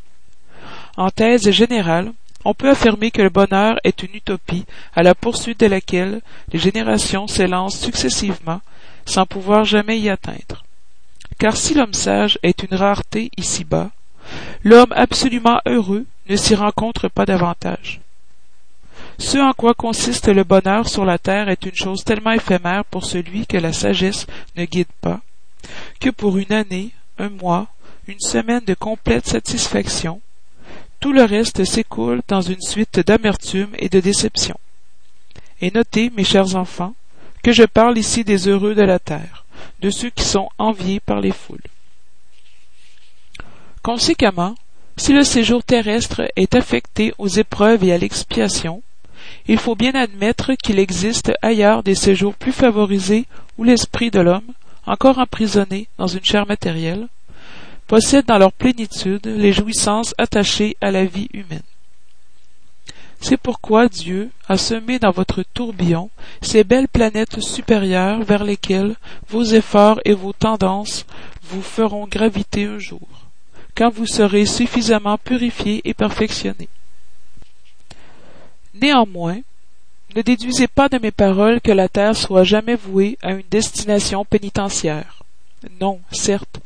En thèse générale, on peut affirmer que le bonheur est une utopie à la poursuite de laquelle les générations s'élancent successivement sans pouvoir jamais y atteindre. Car si l'homme sage est une rareté ici-bas, l'homme absolument heureux ne s'y rencontre pas davantage. Ce en quoi consiste le bonheur sur la terre est une chose tellement éphémère pour celui que la sagesse ne guide pas, que pour une année, un mois, une semaine de complète satisfaction, tout le reste s'écoule dans une suite d'amertume et de déception. Et notez, mes chers enfants, que je parle ici des heureux de la terre, de ceux qui sont enviés par les foules. Conséquemment, si le séjour terrestre est affecté aux épreuves et à l'expiation, il faut bien admettre qu'il existe ailleurs des séjours plus favorisés où l'esprit de l'homme, encore emprisonné dans une chair matérielle, possèdent dans leur plénitude les jouissances attachées à la vie humaine. C'est pourquoi Dieu a semé dans votre tourbillon ces belles planètes supérieures vers lesquelles vos efforts et vos tendances vous feront graviter un jour, quand vous serez suffisamment purifié et perfectionné. Néanmoins, ne déduisez pas de mes paroles que la terre soit jamais vouée à une destination pénitentiaire. Non, certes,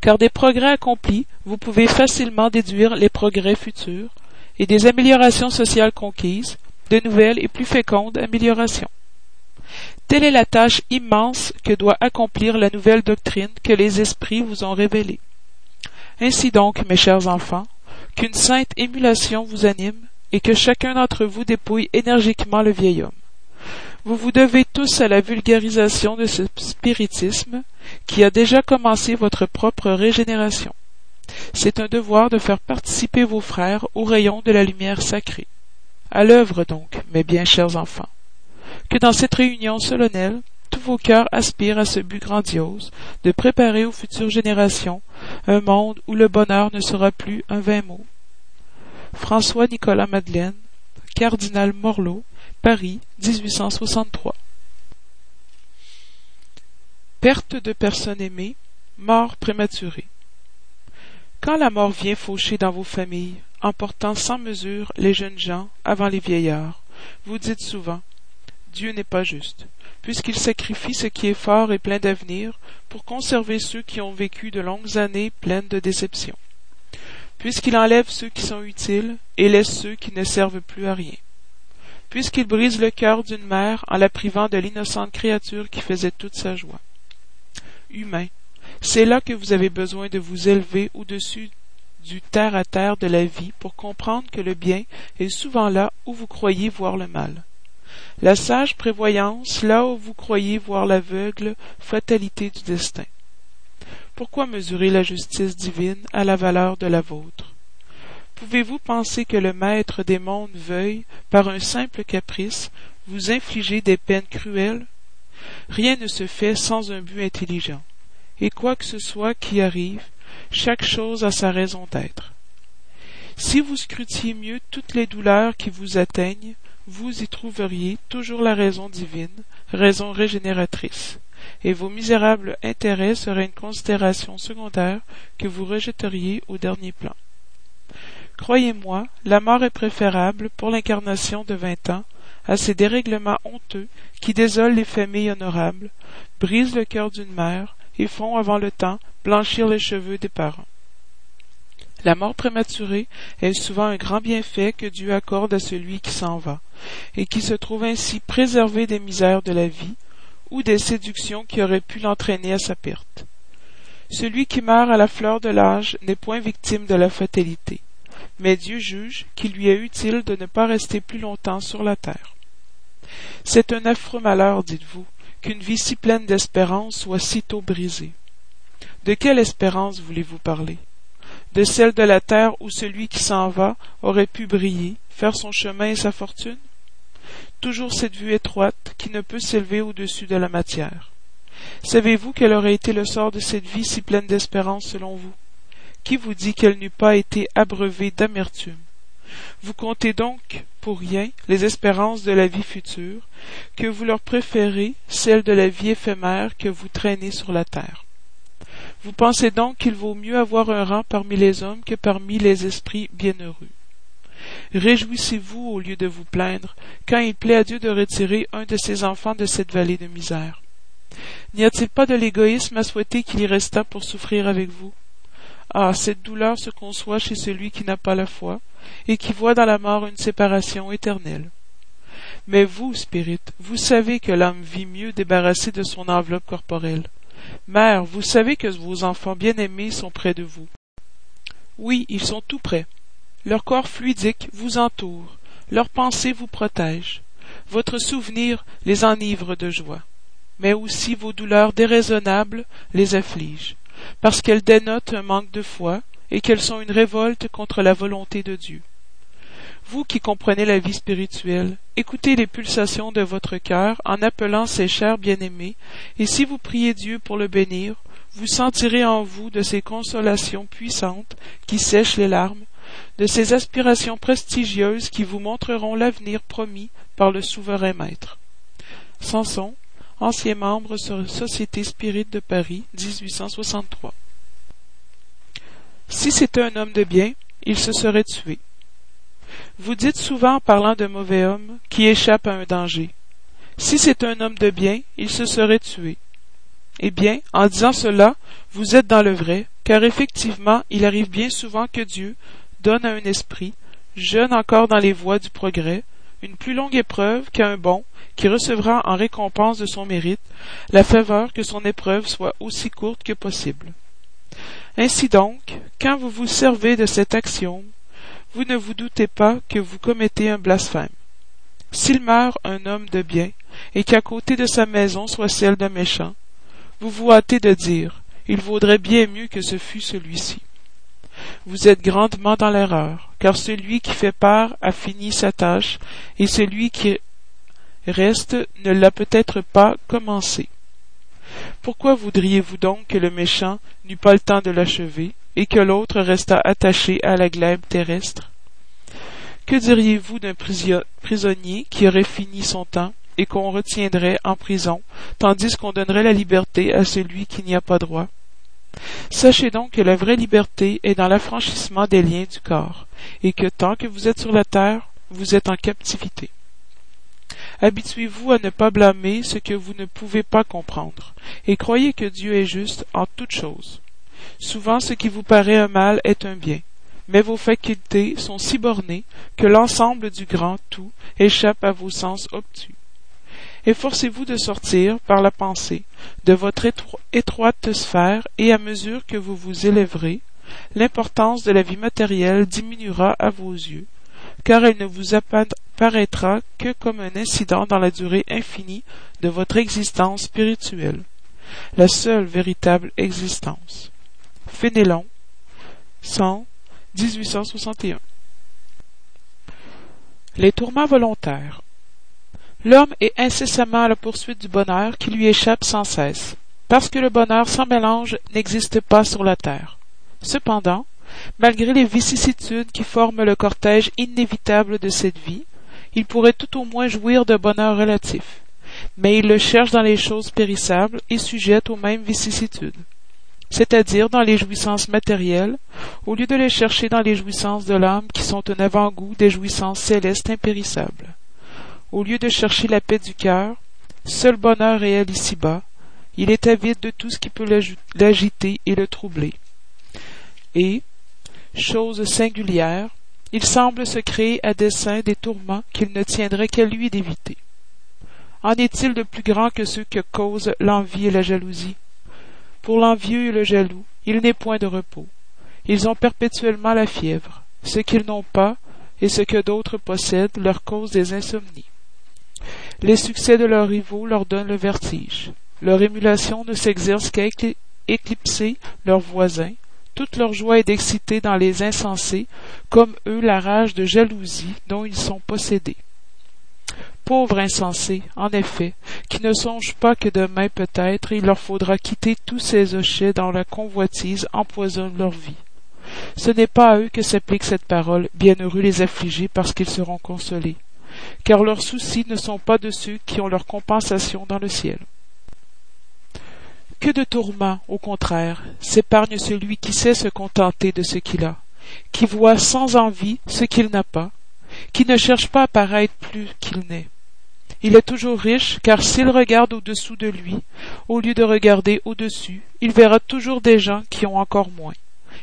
car des progrès accomplis, vous pouvez facilement déduire les progrès futurs, et des améliorations sociales conquises, de nouvelles et plus fécondes améliorations. Telle est la tâche immense que doit accomplir la nouvelle doctrine que les esprits vous ont révélée. Ainsi donc, mes chers enfants, qu'une sainte émulation vous anime, et que chacun d'entre vous dépouille énergiquement le vieil homme. Vous vous devez tous à la vulgarisation de ce spiritisme qui a déjà commencé votre propre régénération. C'est un devoir de faire participer vos frères au rayon de la lumière sacrée. À l'œuvre donc, mes bien chers enfants. Que dans cette réunion solennelle, tous vos cœurs aspirent à ce but grandiose de préparer aux futures générations un monde où le bonheur ne sera plus un vain mot. François Nicolas Madeleine, cardinal Morlot, Paris, 1863. Perte de personnes aimées, mort prématurée. Quand la mort vient faucher dans vos familles, emportant sans mesure les jeunes gens avant les vieillards. Vous dites souvent Dieu n'est pas juste, puisqu'il sacrifie ce qui est fort et plein d'avenir pour conserver ceux qui ont vécu de longues années pleines de déceptions, puisqu'il enlève ceux qui sont utiles et laisse ceux qui ne servent plus à rien, puisqu'il brise le cœur d'une mère en la privant de l'innocente créature qui faisait toute sa joie. Humain, c'est là que vous avez besoin de vous élever au-dessus du terre à terre de la vie pour comprendre que le bien est souvent là où vous croyez voir le mal la sage prévoyance là où vous croyez voir l'aveugle fatalité du destin. Pourquoi mesurer la justice divine à la valeur de la vôtre? Pouvez-vous penser que le Maître des mondes veuille, par un simple caprice, vous infliger des peines cruelles? Rien ne se fait sans un but intelligent, et quoi que ce soit qui arrive, chaque chose a sa raison d'être. Si vous scrutiez mieux toutes les douleurs qui vous atteignent, vous y trouveriez toujours la raison divine, raison régénératrice, et vos misérables intérêts seraient une considération secondaire que vous rejetteriez au dernier plan. Croyez-moi, la mort est préférable pour l'incarnation de vingt ans à ces dérèglements honteux qui désolent les familles honorables, brisent le cœur d'une mère et font avant le temps blanchir les cheveux des parents. La mort prématurée est souvent un grand bienfait que Dieu accorde à celui qui s'en va, et qui se trouve ainsi préservé des misères de la vie, ou des séductions qui auraient pu l'entraîner à sa perte. Celui qui meurt à la fleur de l'âge n'est point victime de la fatalité, mais Dieu juge qu'il lui est utile de ne pas rester plus longtemps sur la terre. C'est un affreux malheur, dites-vous, qu'une vie si pleine d'espérance soit si tôt brisée. De quelle espérance voulez-vous parler? de celle de la terre où celui qui s'en va aurait pu briller, faire son chemin et sa fortune? Toujours cette vue étroite qui ne peut s'élever au-dessus de la matière. Savez-vous quel aurait été le sort de cette vie si pleine d'espérance selon vous? Qui vous dit qu'elle n'eût pas été abreuvée d'amertume? Vous comptez donc pour rien les espérances de la vie future, que vous leur préférez celles de la vie éphémère que vous traînez sur la terre. Vous pensez donc qu'il vaut mieux avoir un rang parmi les hommes que parmi les esprits bienheureux. Réjouissez-vous au lieu de vous plaindre, quand il plaît à Dieu de retirer un de ses enfants de cette vallée de misère. N'y a-t-il pas de l'égoïsme à souhaiter qu'il y restât pour souffrir avec vous? Ah, cette douleur se conçoit chez celui qui n'a pas la foi, et qui voit dans la mort une séparation éternelle. Mais vous, Spirit, vous savez que l'âme vit mieux débarrassée de son enveloppe corporelle. Mère, vous savez que vos enfants bien-aimés sont près de vous. Oui, ils sont tout près. Leur corps fluidique vous entoure, leurs pensées vous protègent, votre souvenir les enivre de joie. Mais aussi vos douleurs déraisonnables les affligent, parce qu'elles dénotent un manque de foi et qu'elles sont une révolte contre la volonté de Dieu. Vous qui comprenez la vie spirituelle, écoutez les pulsations de votre cœur en appelant ces chers bien-aimés, et si vous priez Dieu pour le bénir, vous sentirez en vous de ces consolations puissantes qui sèchent les larmes, de ces aspirations prestigieuses qui vous montreront l'avenir promis par le souverain maître. Samson, ancien membre sur Société Spirit de Paris, 1863. Si c'était un homme de bien, il se serait tué. Vous dites souvent en parlant d'un mauvais homme qui échappe à un danger. Si c'est un homme de bien, il se serait tué. Eh bien, en disant cela, vous êtes dans le vrai, car effectivement, il arrive bien souvent que Dieu donne à un esprit, jeune encore dans les voies du progrès, une plus longue épreuve qu'à un bon, qui recevra en récompense de son mérite la faveur que son épreuve soit aussi courte que possible. Ainsi donc, quand vous vous servez de cet axiome, vous ne vous doutez pas que vous commettez un blasphème. S'il meurt un homme de bien, et qu'à côté de sa maison soit celle d'un méchant, vous vous hâtez de dire, il vaudrait bien mieux que ce fût celui-ci. Vous êtes grandement dans l'erreur, car celui qui fait part a fini sa tâche, et celui qui reste ne l'a peut-être pas commencé. Pourquoi voudriez-vous donc que le méchant n'eût pas le temps de l'achever, et que l'autre restât attaché à la glèbe terrestre? Que diriez-vous d'un prisonnier qui aurait fini son temps et qu'on retiendrait en prison, tandis qu'on donnerait la liberté à celui qui n'y a pas droit? Sachez donc que la vraie liberté est dans l'affranchissement des liens du corps, et que tant que vous êtes sur la terre, vous êtes en captivité. Habituez-vous à ne pas blâmer ce que vous ne pouvez pas comprendre, et croyez que Dieu est juste en toutes choses. Souvent ce qui vous paraît un mal est un bien, mais vos facultés sont si bornées que l'ensemble du grand tout échappe à vos sens obtus. Efforcez-vous de sortir, par la pensée, de votre étroite sphère, et à mesure que vous vous élèverez, l'importance de la vie matérielle diminuera à vos yeux, car elle ne vous apparaîtra que comme un incident dans la durée infinie de votre existence spirituelle, la seule véritable existence. Fénélon, 100, 1861. Les tourments volontaires. L'homme est incessamment à la poursuite du bonheur qui lui échappe sans cesse, parce que le bonheur sans mélange n'existe pas sur la terre. Cependant, malgré les vicissitudes qui forment le cortège inévitable de cette vie, il pourrait tout au moins jouir de bonheur relatif, mais il le cherche dans les choses périssables et sujettes aux mêmes vicissitudes, c'est-à-dire dans les jouissances matérielles, au lieu de les chercher dans les jouissances de l'âme qui sont un avant-goût des jouissances célestes impérissables. Au lieu de chercher la paix du cœur, seul bonheur réel ici-bas, il est avide de tout ce qui peut l'agiter et le troubler. Et, chose singulière, il semble se créer à dessein des tourments qu'il ne tiendrait qu'à lui d'éviter. En est-il de plus grand que ceux que causent l'envie et la jalousie? Pour l'envieux et le jaloux, il n'est point de repos. Ils ont perpétuellement la fièvre. Ce qu'ils n'ont pas et ce que d'autres possèdent leur cause des insomnies. Les succès de leurs rivaux leur donnent le vertige. Leur émulation ne s'exerce qu'à éclipser leurs voisins. Toute leur joie est d'exciter dans les insensés, comme eux, la rage de jalousie dont ils sont possédés. Pauvres insensés, en effet, qui ne songent pas que demain peut-être il leur faudra quitter tous ces hochets dont la convoitise empoisonne leur vie. Ce n'est pas à eux que s'applique cette parole, bienheureux les affligés parce qu'ils seront consolés car leurs soucis ne sont pas de ceux qui ont leur compensation dans le ciel. Que de tourments, au contraire, s'épargne celui qui sait se contenter de ce qu'il a, qui voit sans envie ce qu'il n'a pas, qui ne cherche pas à paraître plus qu'il n'est. Il est toujours riche, car s'il regarde au-dessous de lui, au lieu de regarder au-dessus, il verra toujours des gens qui ont encore moins.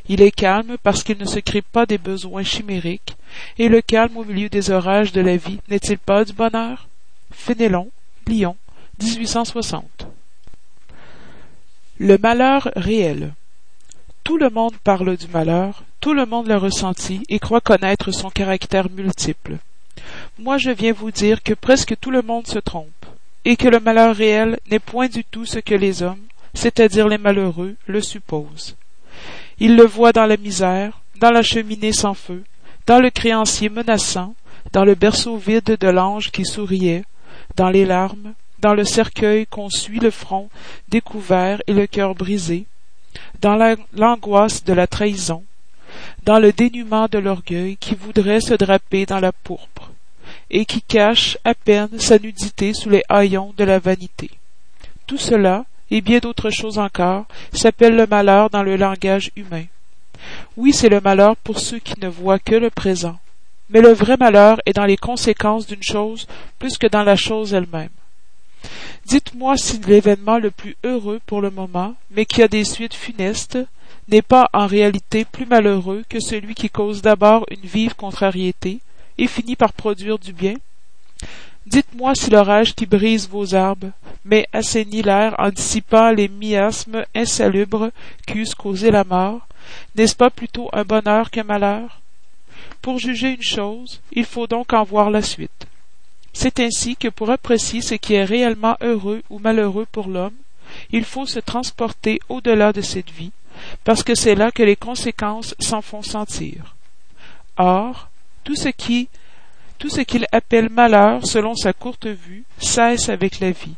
Il est calme parce qu'il ne se crée pas des besoins chimériques, et le calme au milieu des orages de la vie n'est-il pas du bonheur? Fénélon, Lyon, 1860. Le malheur réel. Tout le monde parle du malheur, tout le monde l'a ressenti et croit connaître son caractère multiple. Moi je viens vous dire que presque tout le monde se trompe, et que le malheur réel n'est point du tout ce que les hommes, c'est-à-dire les malheureux, le supposent. Ils le voient dans la misère, dans la cheminée sans feu, dans le créancier menaçant, dans le berceau vide de l'ange qui souriait, dans les larmes, dans le cercueil qu'on suit le front découvert et le cœur brisé, dans l'angoisse de la trahison, dans le dénuement de l'orgueil qui voudrait se draper dans la pourpre, et qui cache à peine sa nudité sous les haillons de la vanité. Tout cela, et bien d'autres choses encore, s'appelle le malheur dans le langage humain. Oui, c'est le malheur pour ceux qui ne voient que le présent. Mais le vrai malheur est dans les conséquences d'une chose plus que dans la chose elle-même. Dites-moi si l'événement le plus heureux pour le moment, mais qui a des suites funestes, n'est pas en réalité plus malheureux que celui qui cause d'abord une vive contrariété et finit par produire du bien? Dites-moi si l'orage qui brise vos arbres, mais assainit l'air en dissipant les miasmes insalubres qui eussent causé la mort, n'est-ce pas plutôt un bonheur qu'un malheur? Pour juger une chose, il faut donc en voir la suite. C'est ainsi que pour apprécier ce qui est réellement heureux ou malheureux pour l'homme, il faut se transporter au-delà de cette vie, parce que c'est là que les conséquences s'en font sentir. Or, tout ce qui tout ce qu'il appelle malheur selon sa courte vue cesse avec la vie,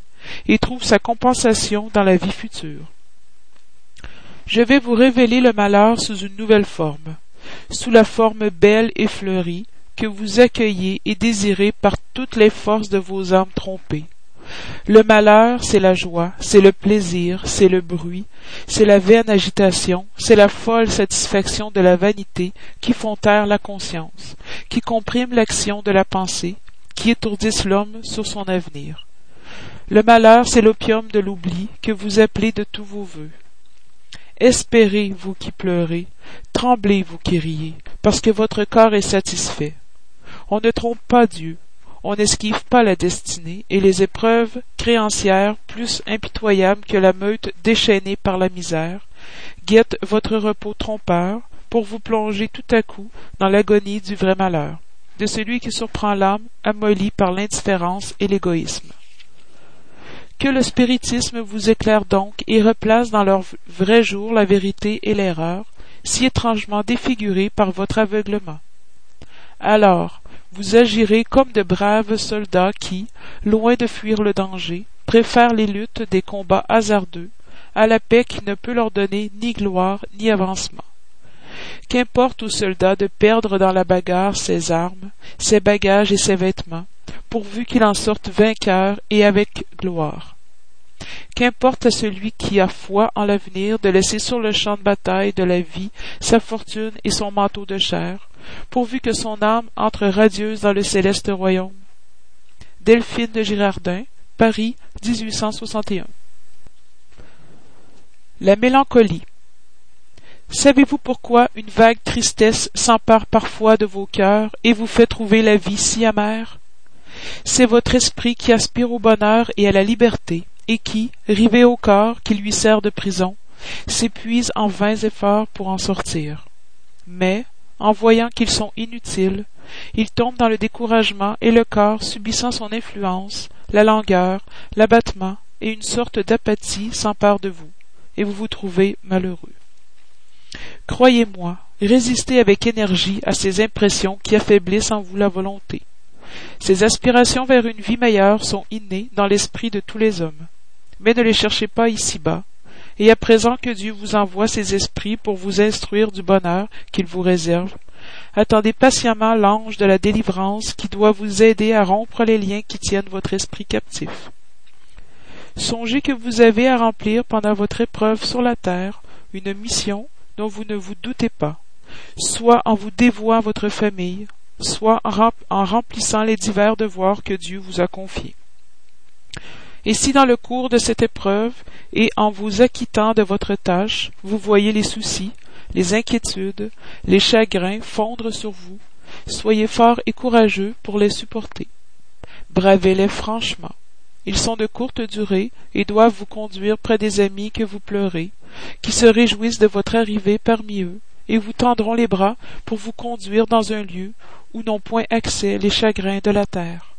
et trouve sa compensation dans la vie future. Je vais vous révéler le malheur sous une nouvelle forme, sous la forme belle et fleurie que vous accueillez et désirez par toutes les forces de vos âmes trompées, Le malheur, c'est la joie, c'est le plaisir, c'est le bruit, c'est la vaine agitation, c'est la folle satisfaction de la vanité qui font taire la conscience, qui compriment l'action de la pensée, qui étourdissent l'homme sur son avenir. Le malheur, c'est l'opium de l'oubli que vous appelez de tous vos vœux. Espérez, vous qui pleurez, tremblez, vous qui riez, parce que votre corps est satisfait. On ne trompe pas Dieu, on n'esquive pas la destinée et les épreuves créancières plus impitoyables que la meute déchaînée par la misère, guettent votre repos trompeur pour vous plonger tout à coup dans l'agonie du vrai malheur, de celui qui surprend l'âme amollie par l'indifférence et l'égoïsme. Que le spiritisme vous éclaire donc et replace dans leur vrai jour la vérité et l'erreur, si étrangement défigurées par votre aveuglement. Alors, vous agirez comme de braves soldats qui, loin de fuir le danger, préfèrent les luttes des combats hasardeux à la paix qui ne peut leur donner ni gloire ni avancement. Qu'importe aux soldats de perdre dans la bagarre ses armes, ses bagages et ses vêtements, pourvu qu'il en sorte vainqueur et avec gloire. Qu'importe à celui qui a foi en l'avenir de laisser sur le champ de bataille de la vie sa fortune et son manteau de chair, pourvu que son âme entre radieuse dans le céleste royaume. Delphine de Girardin, Paris, 1861. La mélancolie. Savez-vous pourquoi une vague tristesse s'empare parfois de vos cœurs et vous fait trouver la vie si amère? C'est votre esprit qui aspire au bonheur et à la liberté, et qui, rivé au corps qui lui sert de prison, s'épuise en vains efforts pour en sortir. Mais, en voyant qu'ils sont inutiles, il tombe dans le découragement et le corps subissant son influence, la langueur, l'abattement et une sorte d'apathie s'empare de vous, et vous vous trouvez malheureux. Croyez-moi, résistez avec énergie à ces impressions qui affaiblissent en vous la volonté. Ces aspirations vers une vie meilleure sont innées dans l'esprit de tous les hommes. Mais ne les cherchez pas ici-bas, et à présent que Dieu vous envoie ses esprits pour vous instruire du bonheur qu'il vous réserve, attendez patiemment l'ange de la délivrance qui doit vous aider à rompre les liens qui tiennent votre esprit captif. Songez que vous avez à remplir pendant votre épreuve sur la terre une mission dont vous ne vous doutez pas, soit en vous dévouant à votre famille, soit en remplissant les divers devoirs que Dieu vous a confiés. Et si dans le cours de cette épreuve, et en vous acquittant de votre tâche, vous voyez les soucis, les inquiétudes, les chagrins fondre sur vous, soyez forts et courageux pour les supporter. Bravez-les franchement. Ils sont de courte durée et doivent vous conduire près des amis que vous pleurez, qui se réjouissent de votre arrivée parmi eux, et vous tendront les bras pour vous conduire dans un lieu où n'ont point accès les chagrins de la terre.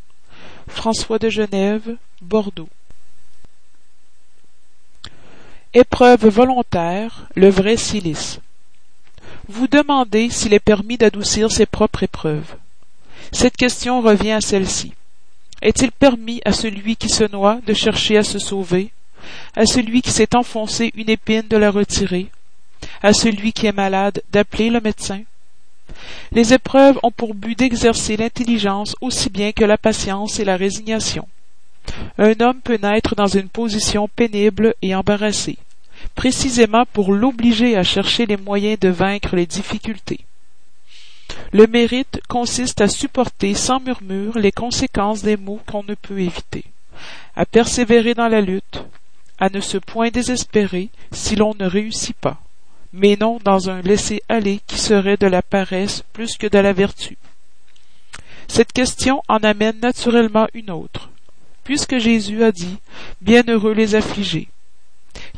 François de Genève, Bordeaux. Épreuve volontaire, le vrai silice. Vous demandez s'il est permis d'adoucir ses propres épreuves. Cette question revient à celle-ci. Est-il permis à celui qui se noie de chercher à se sauver, à celui qui s'est enfoncé une épine de la retirer, à celui qui est malade d'appeler le médecin? Les épreuves ont pour but d'exercer l'intelligence aussi bien que la patience et la résignation. Un homme peut naître dans une position pénible et embarrassée, précisément pour l'obliger à chercher les moyens de vaincre les difficultés. Le mérite consiste à supporter sans murmure les conséquences des maux qu'on ne peut éviter, à persévérer dans la lutte, à ne se point désespérer si l'on ne réussit pas mais non dans un laisser-aller qui serait de la paresse plus que de la vertu. Cette question en amène naturellement une autre. Puisque Jésus a dit Bienheureux les affligés.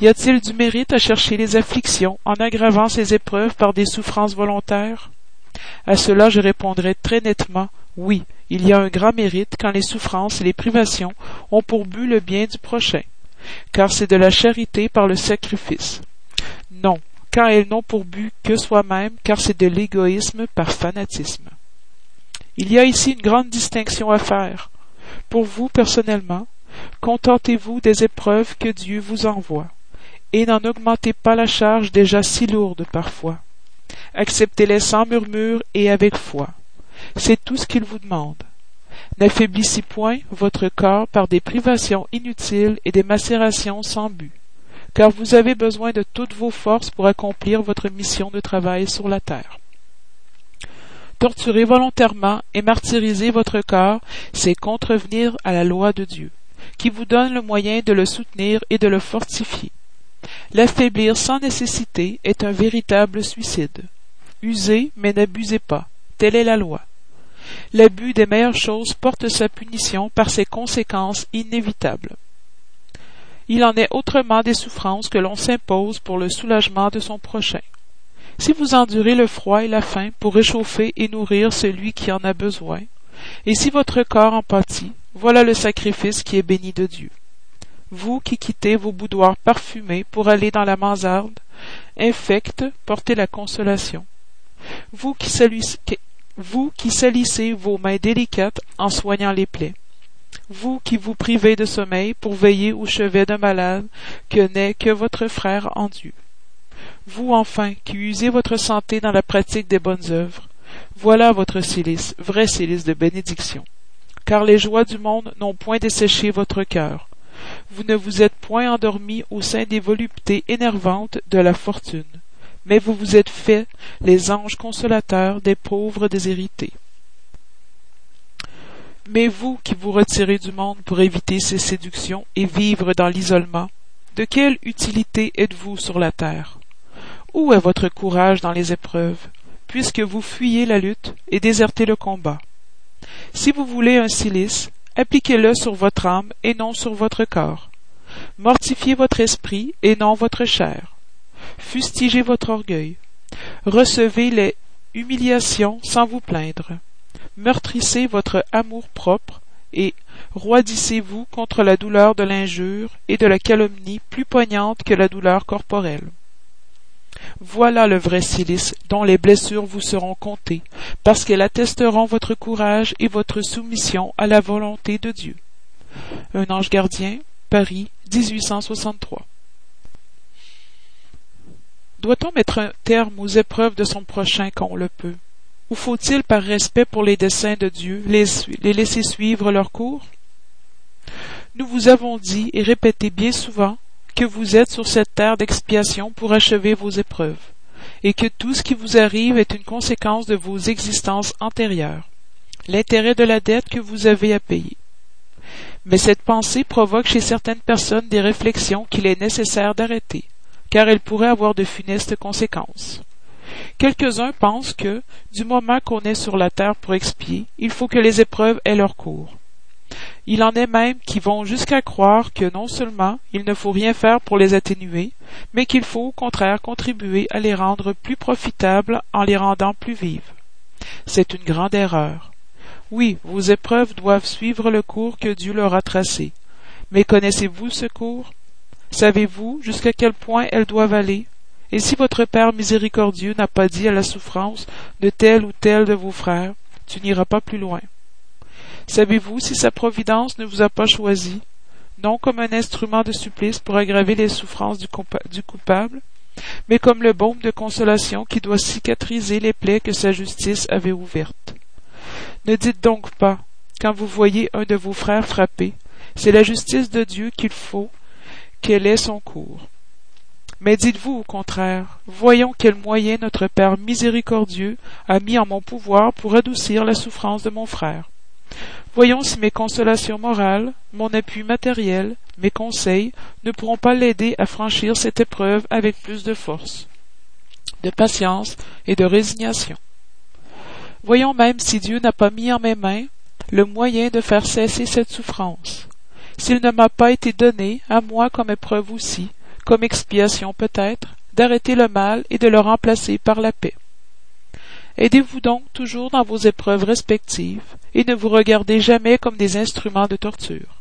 Y a-t-il du mérite à chercher les afflictions en aggravant ces épreuves par des souffrances volontaires? À cela je répondrai très nettement oui, il y a un grand mérite quand les souffrances et les privations ont pour but le bien du prochain, car c'est de la charité par le sacrifice. Non, quand elles n'ont pour but que soi-même, car c'est de l'égoïsme par fanatisme. Il y a ici une grande distinction à faire. Pour vous personnellement, contentez-vous des épreuves que Dieu vous envoie, et n'en augmentez pas la charge déjà si lourde parfois. Acceptez-les sans murmure et avec foi. C'est tout ce qu'il vous demande. N'affaiblissez point votre corps par des privations inutiles et des macérations sans but, car vous avez besoin de toutes vos forces pour accomplir votre mission de travail sur la terre. Torturer volontairement et martyriser votre corps, c'est contrevenir à la loi de Dieu, qui vous donne le moyen de le soutenir et de le fortifier. L'affaiblir sans nécessité est un véritable suicide. Usez, mais n'abusez pas. Telle est la loi. L'abus des meilleures choses porte sa punition par ses conséquences inévitables. Il en est autrement des souffrances que l'on s'impose pour le soulagement de son prochain. Si vous endurez le froid et la faim pour réchauffer et nourrir celui qui en a besoin, et si votre corps en pâtit, voilà le sacrifice qui est béni de Dieu. Vous qui quittez vos boudoirs parfumés pour aller dans la mansarde, infecte, portez la consolation. Vous qui, vous qui salissez vos mains délicates en soignant les plaies. Vous qui vous privez de sommeil pour veiller au chevet d'un malade que n'est que votre frère en Dieu. Vous enfin qui usez votre santé dans la pratique des bonnes œuvres. Voilà votre silice, vrai silice de bénédiction. Car les joies du monde n'ont point desséché votre cœur. Vous ne vous êtes point endormi au sein des voluptés énervantes de la fortune mais vous vous êtes fait les anges consolateurs des pauvres déshérités. Mais vous qui vous retirez du monde pour éviter ces séductions et vivre dans l'isolement, de quelle utilité êtes-vous sur la terre? Où est votre courage dans les épreuves, puisque vous fuyez la lutte et désertez le combat? Si vous voulez un cilice, appliquez-le sur votre âme et non sur votre corps. Mortifiez votre esprit et non votre chair fustigez votre orgueil. Recevez les humiliations sans vous plaindre. Meurtrissez votre amour-propre et roidissez-vous contre la douleur de l'injure et de la calomnie plus poignante que la douleur corporelle. Voilà le vrai silice dont les blessures vous seront comptées, parce qu'elles attesteront votre courage et votre soumission à la volonté de Dieu. Un ange gardien, Paris, 1863. Doit-on mettre un terme aux épreuves de son prochain quand on le peut? Ou faut-il, par respect pour les desseins de Dieu, les laisser suivre leur cours? Nous vous avons dit et répété bien souvent que vous êtes sur cette terre d'expiation pour achever vos épreuves, et que tout ce qui vous arrive est une conséquence de vos existences antérieures, l'intérêt de la dette que vous avez à payer. Mais cette pensée provoque chez certaines personnes des réflexions qu'il est nécessaire d'arrêter, car elle pourrait avoir de funestes conséquences. Quelques-uns pensent que, du moment qu'on est sur la terre pour expier, il faut que les épreuves aient leur cours. Il en est même qui vont jusqu'à croire que non seulement il ne faut rien faire pour les atténuer, mais qu'il faut au contraire contribuer à les rendre plus profitables en les rendant plus vives. C'est une grande erreur. Oui, vos épreuves doivent suivre le cours que Dieu leur a tracé. Mais connaissez-vous ce cours? Savez-vous jusqu'à quel point elles doivent aller? Et si votre Père miséricordieux n'a pas dit à la souffrance de tel ou tel de vos frères, tu n'iras pas plus loin. Savez-vous si sa providence ne vous a pas choisi, non comme un instrument de supplice pour aggraver les souffrances du, coupable, mais comme le baume de consolation qui doit cicatriser les plaies que sa justice avait ouvertes? Ne dites donc pas, quand vous voyez un de vos frères frappé, c'est la justice de Dieu qu'il faut quel est son cours. Mais dites-vous au contraire, voyons quel moyen notre Père miséricordieux a mis en mon pouvoir pour adoucir la souffrance de mon frère. Voyons si mes consolations morales, mon appui matériel, mes conseils ne pourront pas l'aider à franchir cette épreuve avec plus de force, de patience et de résignation. Voyons même si Dieu n'a pas mis en mes mains le moyen de faire cesser cette souffrance, s'il ne m'a pas été donné, à moi comme épreuve aussi, comme expiation peut-être, d'arrêter le mal et de le remplacer par la paix. Aidez-vous donc toujours dans vos épreuves respectives, et ne vous regardez jamais comme des instruments de torture.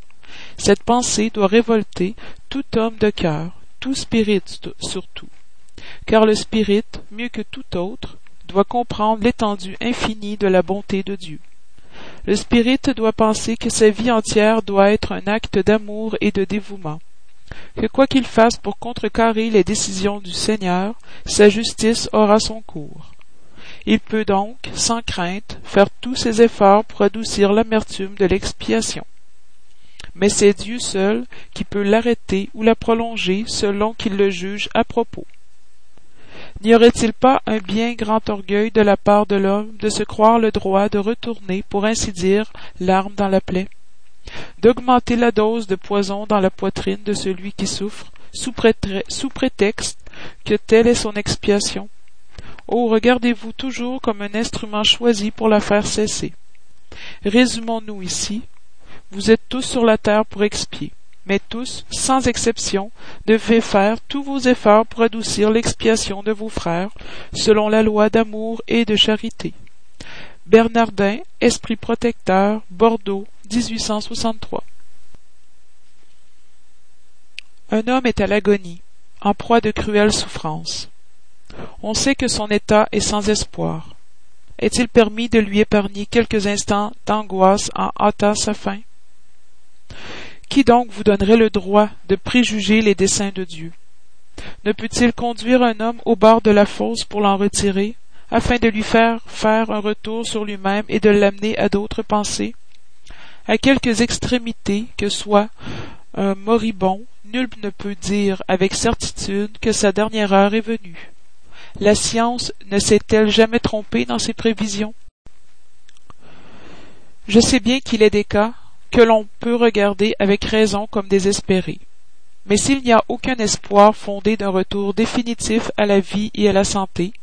Cette pensée doit révolter tout homme de cœur, tout spirit surtout, car le spirit, mieux que tout autre, doit comprendre l'étendue infinie de la bonté de Dieu. Le spirit doit penser que sa vie entière doit être un acte d'amour et de dévouement, que quoi qu'il fasse pour contrecarrer les décisions du Seigneur, sa justice aura son cours. Il peut donc, sans crainte, faire tous ses efforts pour adoucir l'amertume de l'expiation. Mais c'est Dieu seul qui peut l'arrêter ou la prolonger selon qu'il le juge à propos. N'y aurait-il pas un bien grand orgueil de la part de l'homme de se croire le droit de retourner, pour ainsi dire, l'arme dans la plaie, d'augmenter la dose de poison dans la poitrine de celui qui souffre, sous, prétexte que telle est son expiation? Oh, regardez-vous toujours comme un instrument choisi pour la faire cesser. Résumons-nous ici. Vous êtes tous sur la terre pour expier mais tous, sans exception, devez faire tous vos efforts pour adoucir l'expiation de vos frères, selon la loi d'amour et de charité. Bernardin, Esprit protecteur, Bordeaux, 1863. Un homme est à l'agonie, en proie de cruelles souffrances. On sait que son état est sans espoir. Est-il permis de lui épargner quelques instants d'angoisse en hâtant sa fin? Qui donc vous donnerait le droit de préjuger les desseins de Dieu? Ne peut-il conduire un homme au bord de la fosse pour l'en retirer, afin de lui faire faire un retour sur lui-même et de l'amener à d'autres pensées? À quelques extrémités que soit un moribond, nul ne peut dire avec certitude que sa dernière heure est venue. La science ne s'est-elle jamais trompée dans ses prévisions? Je sais bien qu'il est des cas que l'on peut regarder avec raison comme désespérés. Mais s'il n'y a aucun espoir fondé d'un retour définitif à la vie et à la santé,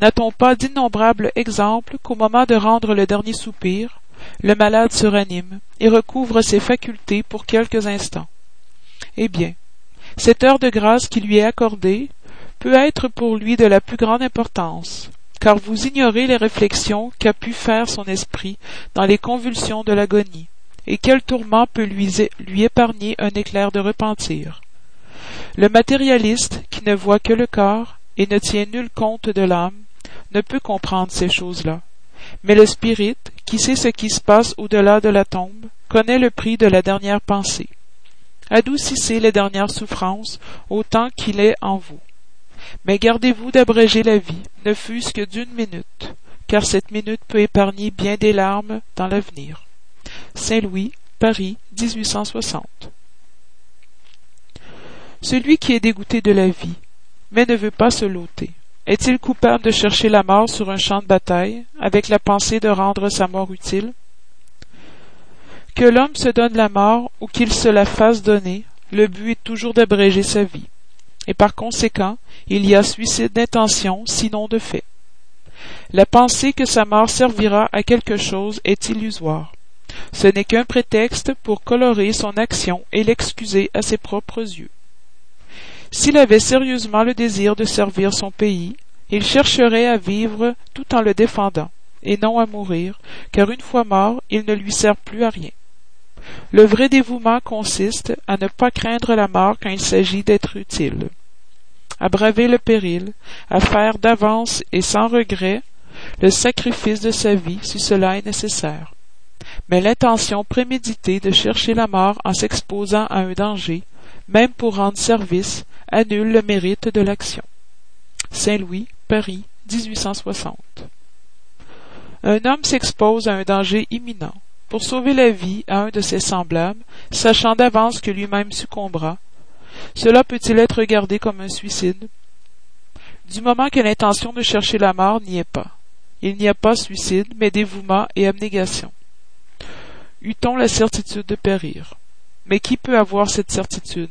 n'a-t-on pas d'innombrables exemples qu'au moment de rendre le dernier soupir, le malade se ranime et recouvre ses facultés pour quelques instants? Eh bien, cette heure de grâce qui lui est accordée peut être pour lui de la plus grande importance, car vous ignorez les réflexions qu'a pu faire son esprit dans les convulsions de l'agonie et quel tourment peut lui, épargner un éclair de repentir. Le matérialiste qui ne voit que le corps et ne tient nul compte de l'âme ne peut comprendre ces choses-là. Mais le spirit qui sait ce qui se passe au-delà de la tombe connaît le prix de la dernière pensée. Adoucissez les dernières souffrances autant qu'il est en vous mais gardez-vous d'abréger la vie ne fût-ce que d'une minute car cette minute peut épargner bien des larmes dans l'avenir Saint-Louis, Paris, 1860. Celui qui est dégoûté de la vie, mais ne veut pas se loter, est-il coupable de chercher la mort sur un champ de bataille, avec la pensée de rendre sa mort utile? Que l'homme se donne la mort ou qu'il se la fasse donner, le but est toujours d'abréger sa vie, et par conséquent, il y a suicide d'intention, sinon de fait. La pensée que sa mort servira à quelque chose est illusoire. Ce n'est qu'un prétexte pour colorer son action et l'excuser à ses propres yeux. S'il avait sérieusement le désir de servir son pays, il chercherait à vivre tout en le défendant, et non à mourir, car une fois mort, il ne lui sert plus à rien. Le vrai dévouement consiste à ne pas craindre la mort quand il s'agit d'être utile, à braver le péril, à faire d'avance et sans regret le sacrifice de sa vie si cela est nécessaire mais l'intention préméditée de chercher la mort en s'exposant à un danger, même pour rendre service, annule le mérite de l'action. Saint-Louis, Paris, 1860. Un homme s'expose à un danger imminent pour sauver la vie à un de ses semblables, sachant d'avance que lui-même succombera. Cela peut-il être regardé comme un suicide? Du moment que l'intention de chercher la mort n'y est pas. Il n'y a pas suicide, mais dévouement et abnégation eût-on la certitude de périr? Mais qui peut avoir cette certitude?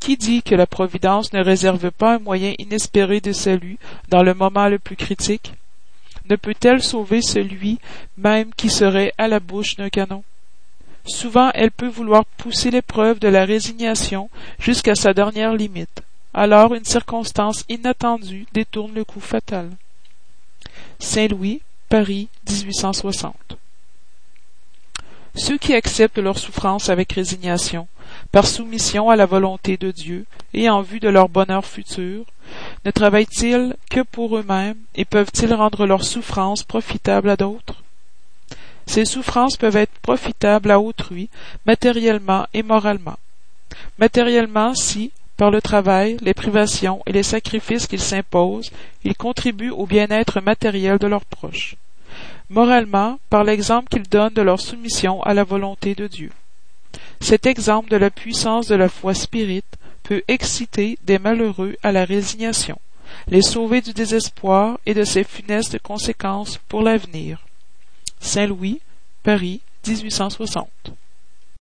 Qui dit que la Providence ne réserve pas un moyen inespéré de salut dans le moment le plus critique? Ne peut-elle sauver celui même qui serait à la bouche d'un canon? Souvent elle peut vouloir pousser l'épreuve de la résignation jusqu'à sa dernière limite. Alors une circonstance inattendue détourne le coup fatal. Saint Louis, Paris, 1860. Ceux qui acceptent leur souffrance avec résignation, par soumission à la volonté de Dieu et en vue de leur bonheur futur, ne travaillent-ils que pour eux-mêmes et peuvent-ils rendre leur souffrance profitable à d'autres? Ces souffrances peuvent être profitables à autrui, matériellement et moralement. Matériellement si, par le travail, les privations et les sacrifices qu'ils s'imposent, ils contribuent au bien-être matériel de leurs proches. Moralement, par l'exemple qu'ils donnent de leur soumission à la volonté de Dieu. Cet exemple de la puissance de la foi spirite peut exciter des malheureux à la résignation, les sauver du désespoir et de ses funestes conséquences pour l'avenir. Saint Louis, Paris, 1860.